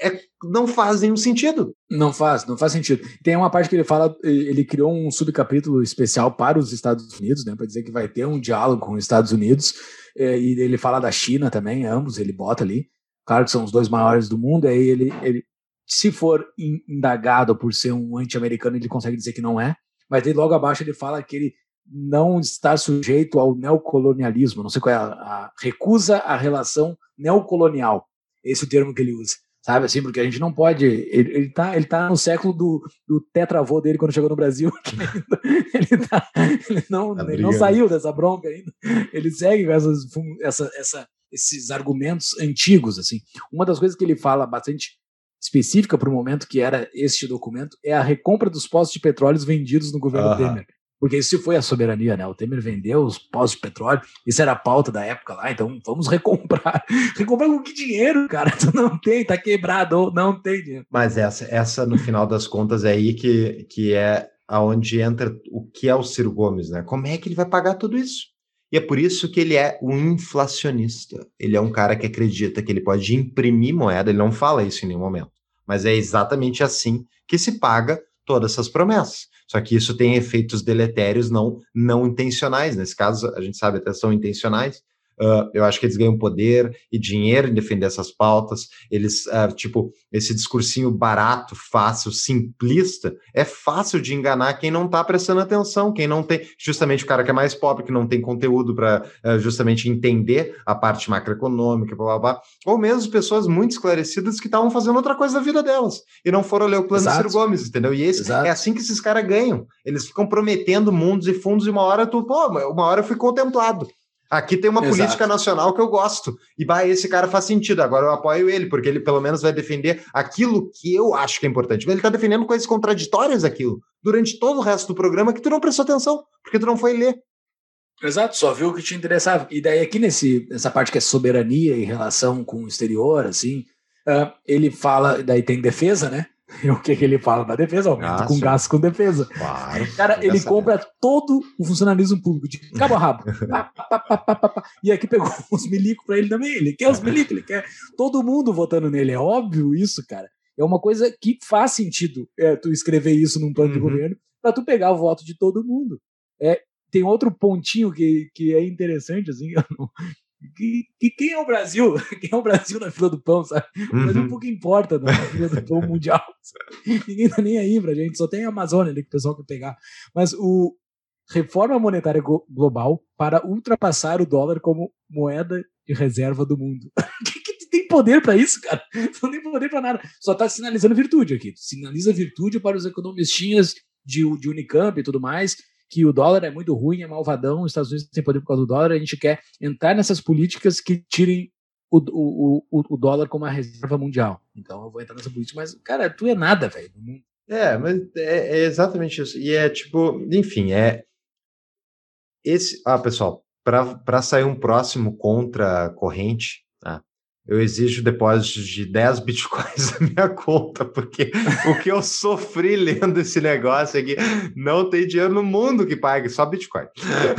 é, não faz nenhum sentido. Não faz, não faz sentido. Tem uma parte que ele fala, ele criou um subcapítulo especial para os Estados Unidos, né, para dizer que vai ter um diálogo com os Estados Unidos, eh, e ele fala da China também, ambos ele bota ali. claro que são os dois maiores do mundo, aí ele, ele se for indagado por ser um anti-americano, ele consegue dizer que não é, mas aí logo abaixo ele fala que ele não está sujeito ao neocolonialismo, não sei qual é a, a recusa a relação neocolonial, esse é o termo que ele usa sabe assim, porque a gente não pode, ele, ele tá, ele tá no século do, do tetravô dele quando chegou no Brasil, ele, tá, ele não, tá ele não saiu dessa bronca ainda, ele segue com essas, essa, essa, esses argumentos antigos, assim. Uma das coisas que ele fala bastante específica para o momento que era este documento é a recompra dos postos de petróleo vendidos no governo. Temer. Porque isso foi a soberania, né? O Temer vendeu os postos de petróleo, isso era a pauta da época lá, então vamos recomprar. Recomprar com que dinheiro, cara? Tu não tem, tá quebrado, não tem dinheiro. Mas essa, essa no final das contas, é aí que, que é aonde entra o que é o Ciro Gomes, né? Como é que ele vai pagar tudo isso? E é por isso que ele é um inflacionista. Ele é um cara que acredita que ele pode imprimir moeda, ele não fala isso em nenhum momento. Mas é exatamente assim que se paga todas essas promessas. Só que isso tem efeitos deletérios não, não intencionais. Nesse caso, a gente sabe até são intencionais, Uh, eu acho que eles ganham poder e dinheiro em defender essas pautas. Eles, uh, tipo, esse discursinho barato, fácil, simplista, é fácil de enganar quem não está prestando atenção, quem não tem, justamente o cara que é mais pobre, que não tem conteúdo para uh, justamente entender a parte macroeconômica, blá, blá, blá, ou mesmo pessoas muito esclarecidas que estavam fazendo outra coisa da vida delas e não foram ler o plano Exato. Ciro Gomes, entendeu? E esse, é assim que esses caras ganham. Eles ficam prometendo mundos e fundos e uma hora tu, pô, uma hora eu fui contemplado. Aqui tem uma Exato. política nacional que eu gosto. E bah, esse cara faz sentido. Agora eu apoio ele, porque ele pelo menos vai defender aquilo que eu acho que é importante. Ele está defendendo coisas contraditórias aquilo durante todo o resto do programa que tu não prestou atenção, porque tu não foi ler. Exato, só viu o que te interessava. E daí aqui nesse, nessa parte que é soberania em relação com o exterior, assim, uh, ele fala, daí tem defesa, né? O que, que ele fala da defesa? Aumento com gasto com defesa. Claro, Cara, ele compra todo o funcionalismo público de cabo a rabo. pá, pá, pá, e aqui pegou os milicos para ele também. Ele quer os milicos, ele quer todo mundo votando nele. É óbvio isso, cara. É uma coisa que faz sentido é, tu escrever isso num plano uhum. de governo para tu pegar o voto de todo mundo. É, tem outro pontinho que, que é interessante, assim, não, que, que, quem é o Brasil? Quem é o Brasil na fila do pão, sabe? O Brasil uhum. pouco importa na fila do pão mundial. Sabe? Ninguém tá nem aí pra gente, só tem a Amazônia ali que o pessoal quer pegar. Mas o reforma monetária global para ultrapassar o dólar como moeda de reserva do mundo. que, que tem poder para isso, cara? Não tem poder para nada. Só tá sinalizando virtude aqui. Sinaliza virtude para os economistinhas de, de Unicamp e tudo mais, que o dólar é muito ruim, é malvadão, os Estados Unidos têm poder por causa do dólar, a gente quer entrar nessas políticas que tirem o, o, o, o dólar como a reserva mundial. Então eu vou entrar nessa política, mas, cara, tu é nada, velho. É, mas é, é, exatamente isso. E é tipo, enfim, é. Esse. Ah, pessoal, para sair um próximo contra corrente, ah, eu exijo depósitos de 10 bitcoins na minha conta, porque o que eu sofri lendo esse negócio aqui, não tem dinheiro no mundo que pague só bitcoin.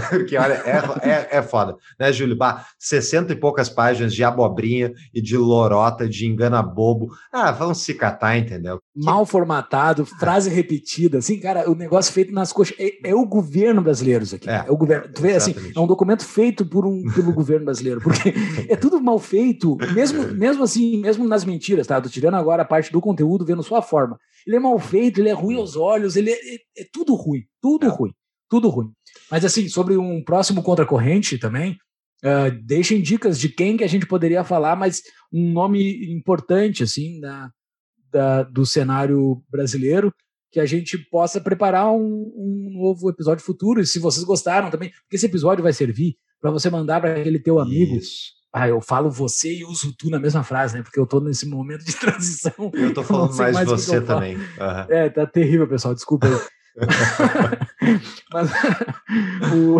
porque, olha, é, é, é foda, né, Júlio? Bah, 60 e poucas páginas de abobrinha e de lorota, de engana bobo. Ah, vamos se catar, entendeu? Mal formatado, frase repetida, assim, cara, o negócio feito nas coxas. É, é o governo brasileiro isso aqui. É, é o governo. Tu vê, assim, é um documento feito por um, pelo governo brasileiro, porque é tudo mal feito, mesmo, mesmo assim, mesmo nas mentiras, tá? Tô tirando agora a parte do conteúdo, vendo sua forma. Ele é mal feito, ele é ruim aos olhos, ele é, é, é tudo ruim, tudo é. ruim, tudo ruim. Mas assim, sobre um próximo contracorrente também, uh, deixem dicas de quem que a gente poderia falar, mas um nome importante, assim, da, da do cenário brasileiro, que a gente possa preparar um, um novo episódio futuro. E se vocês gostaram também, porque esse episódio vai servir para você mandar para aquele teu amigo. Isso ah, eu falo você e uso tu na mesma frase, né? Porque eu tô nesse momento de transição. Eu tô falando mais, mais você também. Uhum. É, tá terrível, pessoal, desculpa mas, o,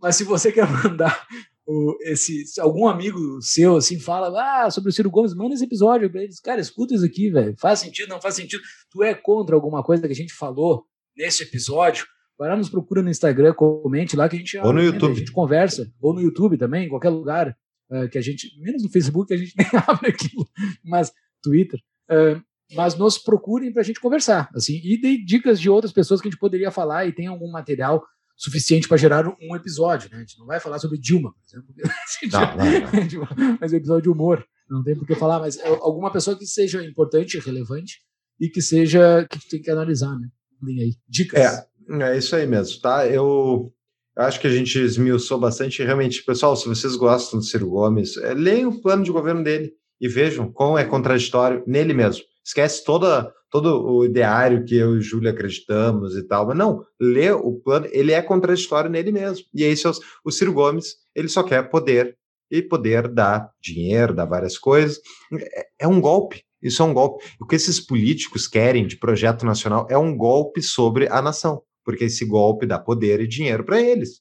mas se você quer mandar o, esse, algum amigo seu assim fala ah, sobre o Ciro Gomes, manda esse episódio pra eles. Cara, escuta isso aqui, velho. Faz sentido, não faz sentido. Tu é contra alguma coisa que a gente falou nesse episódio? Vai lá, nos procura no Instagram, comente lá que a gente, ou no YouTube. a gente conversa. Ou no YouTube também, em qualquer lugar. Uh, que a gente, menos no Facebook, a gente nem abre aquilo, mas Twitter. Uh, mas nos procurem para a gente conversar, assim, e dê dicas de outras pessoas que a gente poderia falar e tem algum material suficiente para gerar um episódio, né? A gente não vai falar sobre Dilma, por exemplo, não, não, não. mas um episódio de humor, Não tem por que falar, mas é alguma pessoa que seja importante, relevante e que seja que tem que analisar, né? Aí. Dicas. É, é isso aí mesmo, tá? Eu acho que a gente esmiuçou bastante. Realmente, pessoal, se vocês gostam do Ciro Gomes, é, leiam o plano de governo dele e vejam como é contraditório nele mesmo. Esquece toda, todo o ideário que eu e o Júlio acreditamos e tal, mas não, lê o plano, ele é contraditório nele mesmo. E aí, seus, o Ciro Gomes, ele só quer poder, e poder dá dinheiro, dá várias coisas. É, é um golpe, isso é um golpe. O que esses políticos querem de projeto nacional é um golpe sobre a nação, porque esse golpe dá poder e dinheiro para eles.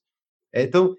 É, então,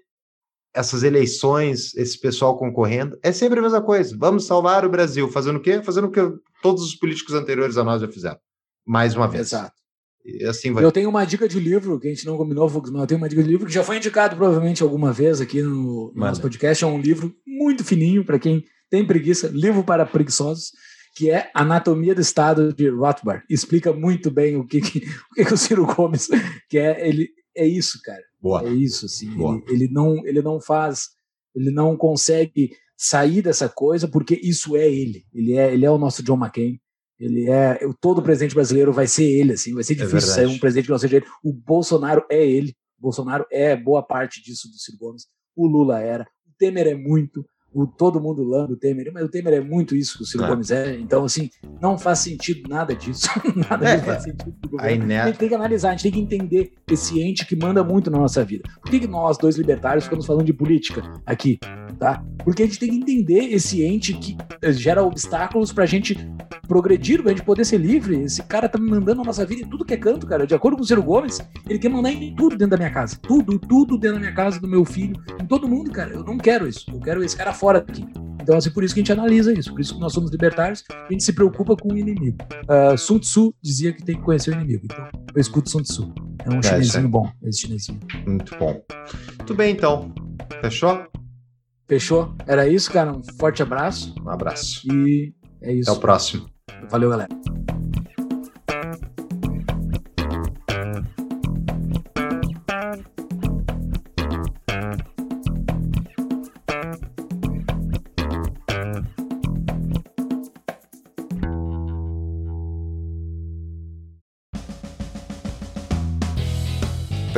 essas eleições, esse pessoal concorrendo, é sempre a mesma coisa. Vamos salvar o Brasil, fazendo o quê? Fazendo o que todos os políticos anteriores a nós já fizeram. Mais uma vez. Exato. E assim vai. Eu tenho uma dica de livro que a gente não combinou, Fux, mas eu tenho uma dica de livro que já foi indicado provavelmente alguma vez aqui no, no nosso podcast. É um livro muito fininho para quem tem preguiça, livro para preguiçosos, que é Anatomia do Estado de Rothbard. Explica muito bem o que, que o, que, que o Ciro Gomes quer. Ele é isso, cara. Boa. É isso, assim. Ele, ele, não, ele não faz, ele não consegue sair dessa coisa porque isso é ele. Ele é, ele é o nosso John McCain. Ele é. Todo presidente brasileiro vai ser ele, assim. Vai ser difícil é sair um presidente que não seja ele. O Bolsonaro é ele. O Bolsonaro é boa parte disso do Ciro Gomes. O Lula era. O Temer é muito o todo mundo lamba o Temer, mas o Temer é muito isso que o Ciro é. Gomes é. Então, assim, não faz sentido nada disso. nada é, disso faz sentido. Aí, né? A gente tem que analisar, a gente tem que entender esse ente que manda muito na nossa vida. Por que, que nós, dois libertários, ficamos falando de política aqui? Tá? Porque a gente tem que entender esse ente que eh, gera obstáculos pra gente progredir, pra gente poder ser livre. Esse cara tá me mandando na nossa vida em tudo que é canto, cara. De acordo com o Ciro Gomes, ele quer mandar em tudo dentro da minha casa. Tudo, tudo dentro da minha casa, do meu filho, em todo mundo, cara. Eu não quero isso. Eu quero esse cara fora daqui. Então, assim, por isso que a gente analisa isso, por isso que nós somos libertários, a gente se preocupa com o inimigo. Uh, Sun Tzu dizia que tem que conhecer o inimigo, então eu escuto Sun Tzu. É um é, chinesinho bom, esse chinesinho. Muito bom. Muito bem, então. Fechou? Fechou? Era isso, cara. Um forte abraço. Um abraço. E é isso. Até o próximo. Valeu, galera.